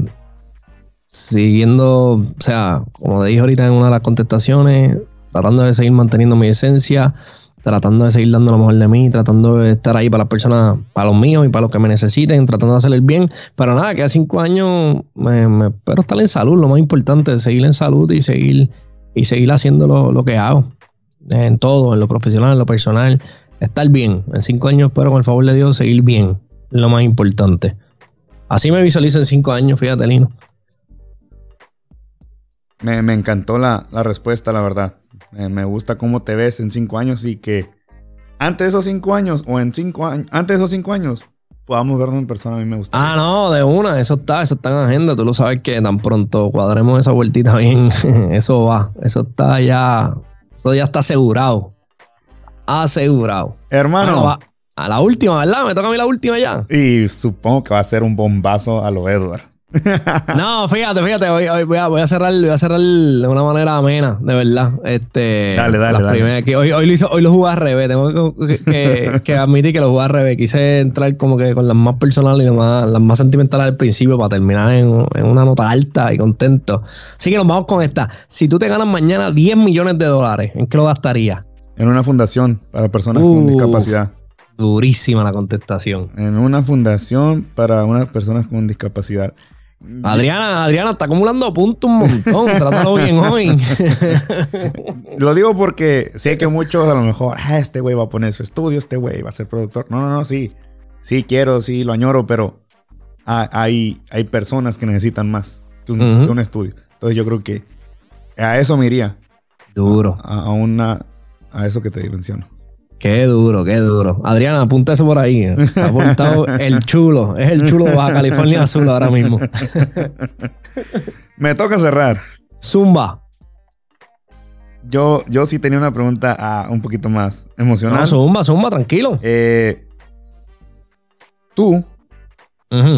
siguiendo, o sea, como dije ahorita en una de las contestaciones, tratando de seguir manteniendo mi esencia, tratando de seguir dando lo mejor de mí, tratando de estar ahí para las personas, para los míos y para los que me necesiten, tratando de hacer el bien. Pero nada, que a cinco años me, me espero estar en salud, lo más importante, es seguir en salud y seguir, y seguir haciendo lo, que hago. En todo, en lo profesional, en lo personal, estar bien. En cinco años espero con el favor de Dios seguir bien, lo más importante. Así me visualizo en cinco años, fíjate, Lino. Me, encantó la, la respuesta, la verdad. Eh, me gusta cómo te ves en cinco años y que antes de esos cinco años o en cinco años, antes de esos cinco años, podamos vernos en persona. A mí me gusta. Ah, no, de una, eso está, eso está en agenda. Tú lo sabes que tan pronto cuadremos esa vueltita bien, eso va, eso está ya, eso ya está asegurado. Asegurado. Hermano. a la última, ¿verdad? Me toca a mí la última ya. Y supongo que va a ser un bombazo a lo Edward. No, fíjate, fíjate, voy, a, cerrar, voy a cerrar de una manera amena, de verdad. Este, dale, dale, dale. hoy, hoy, lo hizo, hoy lo jugué al revés, tengo que, que, admitir que lo jugué al revés. Quise entrar como que con las más personales y las más, las más sentimentales al principio para terminar en, una nota alta y contento. Así que nos vamos con esta. Si tú te ganas mañana 10 millones de dólares, ¿en qué lo gastarías? En una fundación para personas con discapacidad. Durísima la contestación. En una fundación para unas personas con discapacidad. Adriana, Adriana está acumulando puntos un montón. Trátalo bien hoy. Lo digo porque sé que muchos a lo mejor, ah, este güey va a poner su estudio, este güey va a ser productor. No, no, no, sí. Sí quiero, sí lo añoro, pero hay, hay personas que necesitan más que un, estudio. Entonces yo creo que a eso me iría. Duro. A, una, a eso que te menciono. Qué duro, qué duro. Adriana, apunta eso por ahí. Ha apuntado el chulo. Es el chulo de Baja California Azul ahora mismo. Me toca cerrar. Zumba. Yo, yo sí tenía una pregunta ah, un poquito más emocional. No, zumba, zumba, tranquilo. Eh, tú,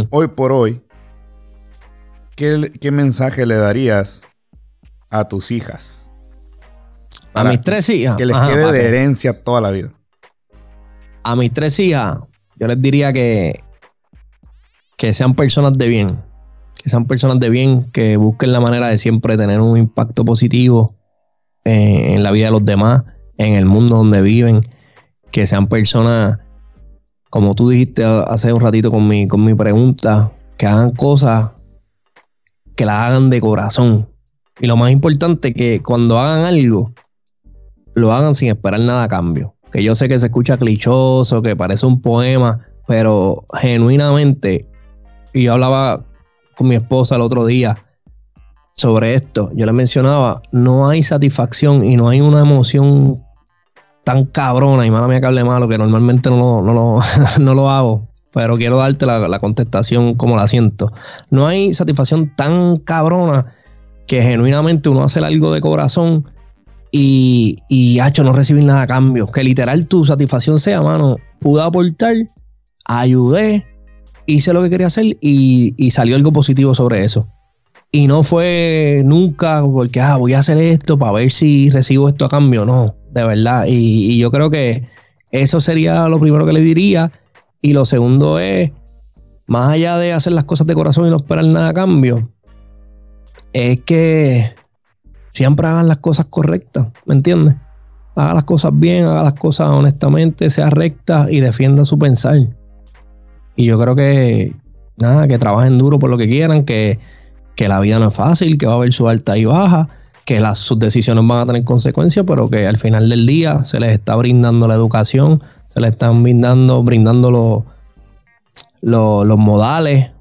hoy por hoy, ¿qué, ¿qué mensaje le darías a tus hijas? A mis tres hijas. Que les quede de herencia toda la vida. A mis tres hijas, yo les diría que, que sean personas de bien. Que sean personas de bien, que busquen la manera de siempre tener un impacto positivo en, la vida de los demás, en el mundo donde viven. Que sean personas como tú dijiste hace un ratito con mi, con mi pregunta, que hagan cosas que la hagan de corazón. Y lo más importante, que cuando hagan algo, lo hagan sin esperar nada a cambio. Que yo sé que se escucha clichoso, que parece un poema, pero genuinamente, y yo hablaba con mi esposa el otro día sobre esto, yo le mencionaba, no hay satisfacción y no hay una emoción tan cabrona, y mala mía que hable malo, que normalmente no lo, no lo, hago, pero quiero darte la, la, contestación como la siento. No hay satisfacción tan cabrona que genuinamente uno hace algo de corazón y, y hacho, no recibir nada a cambio. Que literal tu satisfacción sea, mano, pude aportar, ayudé, hice lo que quería hacer y, y salió algo positivo sobre eso. Y no fue nunca porque, ah, voy a hacer esto para ver si recibo esto a cambio. No, de verdad. Y, yo creo que eso sería lo primero que le diría. Y lo segundo es, más allá de hacer las cosas de corazón y no esperar nada a cambio, es que siempre hagan las cosas correctas, ¿me entiendes? Haga las cosas bien, haga las cosas honestamente, sea recta y defienda su pensar. Y yo creo que, nada, que trabajen duro por lo que quieran, que que la vida no es fácil, que va a haber su alta y baja, que las, sus decisiones van a tener consecuencias, pero que al final del día se les está brindando la educación, se les están brindando, brindando los, los, modales,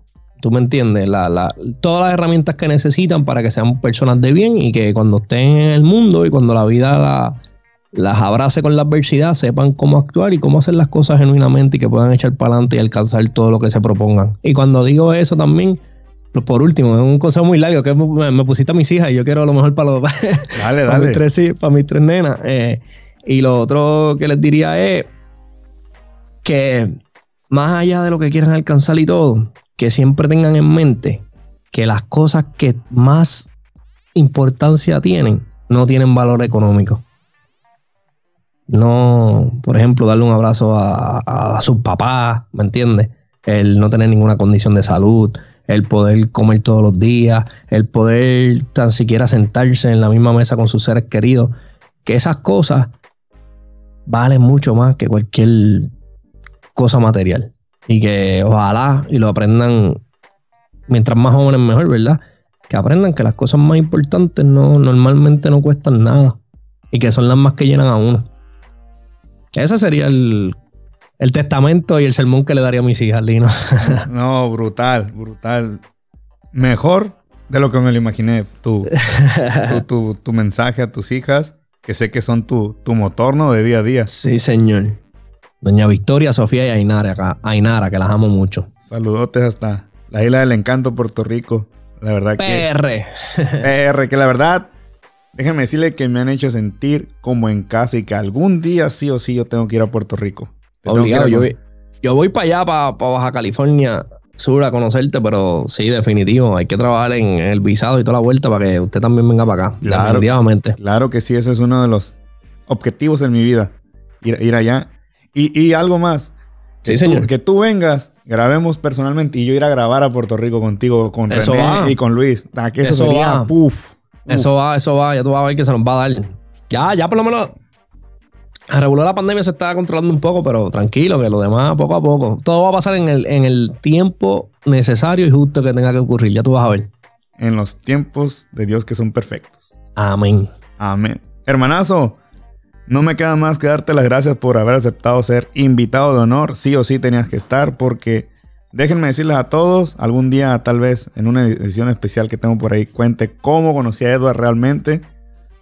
tú me entiendes, la, todas las herramientas que necesitan para que sean personas de bien y que cuando estén en el mundo y cuando la vida las abrace con la adversidad, sepan cómo actuar y cómo hacer las cosas genuinamente y que puedan echar para adelante y alcanzar todo lo que se propongan. Y cuando digo eso también, por último, es un consejo muy largo que me, pusiste a mis hijas y yo quiero lo mejor para los dale, para Mis tres, para mis tres nenas. Eh, y lo otro que les diría es que más allá de lo que quieran alcanzar y todo, que siempre tengan en mente que las cosas que más importancia tienen no tienen valor económico. No, por ejemplo, darle un abrazo a, a, sus papás, ¿me entiendes? El no tener ninguna condición de salud, el poder comer todos los días, el poder tan siquiera sentarse en la misma mesa con sus seres queridos, que esas cosas valen mucho más que cualquier cosa material. Y que ojalá y lo aprendan mientras más jóvenes mejor, ¿verdad? Que aprendan que las cosas más importantes no, normalmente no cuestan nada y que son las más que llenan a uno. Ese sería el el testamento y el sermón que le daría a mis hijas, Lino. no, brutal, brutal. Mejor de lo que me lo imaginé. Tu, tu, mensaje a tus hijas, que sé que son tu, tu motor, ¿no? De día a día. Sí, señor. Doña Victoria, Sofía y Ainara, Ainara, que las amo mucho. Saludotes hasta la isla del encanto, Puerto Rico. La verdad que. PR. PR, que la verdad, déjenme decirle que me han hecho sentir como en casa y que algún día sí o sí yo tengo que ir a Puerto Rico. Obligado, yo, yo, voy para allá, para, Baja California Sur a conocerte, pero sí, definitivo, hay que trabajar en el visado y toda la vuelta para que usted también venga para acá. Claro, definitivamente. Claro que sí, ese es uno de los objetivos en mi vida, ir, allá. Y, algo más. Sí, señor. que tú vengas, grabemos personalmente y yo ir a grabar a Puerto Rico contigo, con René y con Luis. Ah, que eso, sería, Eso va, eso va, ya tú vas a ver que se nos va a dar. Ya, ya por lo menos a regular la pandemia se está controlando un poco, pero tranquilo, que lo demás poco a poco. Todo va a pasar en el, en el tiempo necesario y justo que tenga que ocurrir. Ya tú vas a ver. En los tiempos de Dios que son perfectos. Amén. Amén. Hermanazo, no me queda más que darte las gracias por haber aceptado ser invitado de honor. Sí o sí tenías que estar porque déjenme decirles a todos, algún día tal vez en una edición especial que tengo por ahí, cuente cómo conocí a Edward realmente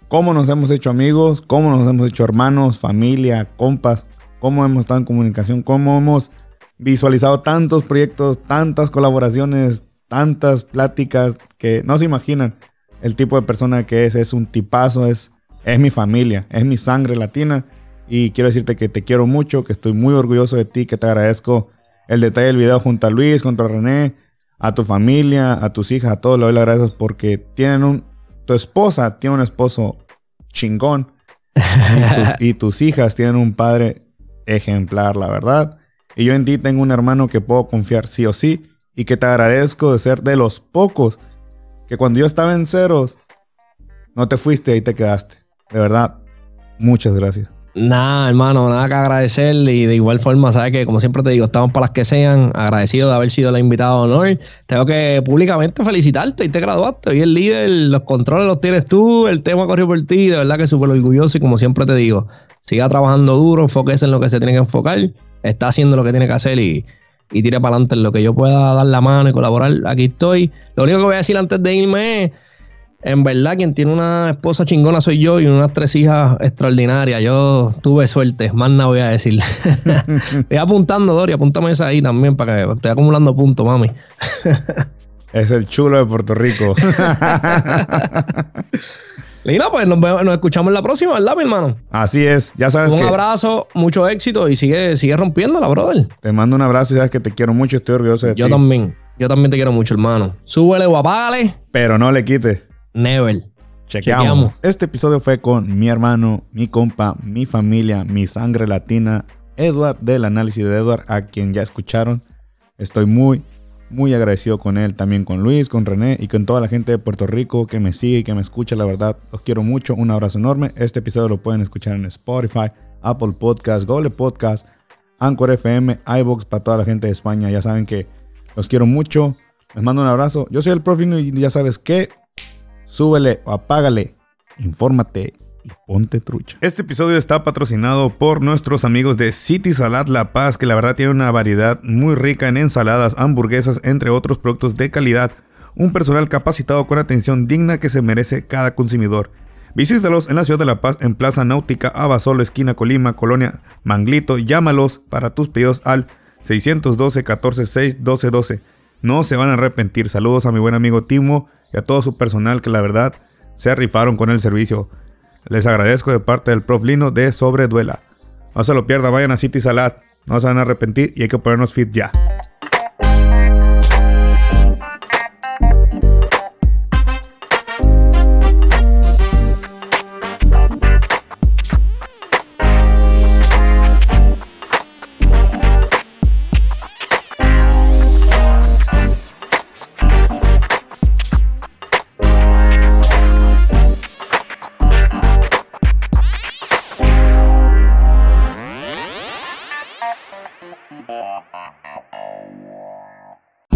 cómo nos hemos hecho amigos, cómo nos hemos hecho hermanos, familia, compas, cómo hemos estado en comunicación, cómo hemos visualizado tantos proyectos, tantas colaboraciones, tantas pláticas que no se imaginan el tipo de persona que es. Es un tipazo, es, es mi familia, es mi sangre latina. Y quiero decirte que te quiero mucho, que estoy muy orgulloso de ti, que te agradezco el detalle del video junto a Luis, junto a René, a tu familia, a tus hijas, a todos. Le doy las gracias porque tienen un tu esposa tiene un esposo chingón y tus, hijas tienen un padre ejemplar, la verdad. Y yo en ti tengo un hermano que puedo confiar sí o sí y que te agradezco de ser de los pocos que cuando yo estaba en ceros, no te fuiste y te quedaste. De verdad, muchas gracias. Nada, hermano, nada que agradecer. Y de igual forma, sabes que, como siempre te digo, estamos para las que sean. Agradecido de haber sido la invitada de honor. Tengo que públicamente felicitarte y te graduaste. Hoy el líder, los controles los tienes tú, el tema corrió por ti. De verdad que súper orgulloso. Y como siempre te digo, siga trabajando duro, enfóquese en lo que se tiene que enfocar. Está haciendo lo que tiene que hacer y, y tire para adelante en lo que yo pueda dar la mano y colaborar. Aquí estoy. Lo único que voy a decir antes de irme es en verdad, quien tiene una esposa chingona soy yo y unas tres hijas extraordinarias. Yo tuve suerte, más nada voy a decir. Estoy apuntando, Dori, apúntame esa ahí también para que esté acumulando puntos, mami. es el chulo de Puerto Rico. Lina, pues nos, nos, escuchamos en la próxima, ¿verdad, mi hermano? Así es, ya sabes un que... Un abrazo, mucho éxito y sigue, sigue rompiéndola, brother. Te mando un abrazo y sabes que te quiero mucho, estoy orgulloso de yo ti. Yo también, yo también te quiero mucho, hermano. Súbele o apágale. Pero no le quite. Never. Chequeamos. Chequeamos. Este episodio fue con mi hermano, mi compa, mi familia, mi sangre latina, Edward del análisis de Edward, a quien ya escucharon. Estoy muy, muy agradecido con él, también con Luis, con René y con toda la gente de Puerto Rico que me sigue y que me escucha. La verdad, los quiero mucho. Un abrazo enorme. Este episodio lo pueden escuchar en Spotify, Apple Podcast, Google Podcast, Anchor FM, iBox para toda la gente de España. Ya saben que los quiero mucho. Les mando un abrazo. Yo soy el Profino y ya sabes que súbele o apágale, infórmate y ponte trucha. Este episodio está patrocinado por nuestros amigos de City Salad La Paz, que la verdad tiene una variedad muy rica en ensaladas, hamburguesas, entre otros productos de calidad. Un personal capacitado con atención digna que se merece cada consumidor. Visítalos en la ciudad de La Paz, en Plaza Náutica, Abasolo, esquina Colima, Colonia Manglito. Llámalos para tus pedidos al 612 14 6 12 12. No se van a arrepentir. Saludos a mi buen amigo Timo y a todo su personal que la verdad se rifaron con el servicio. Les agradezco de parte del Prof Lino de Sobreduela. No se lo pierda, vayan a City Salad. No se van a arrepentir y hay que ponernos fit ya.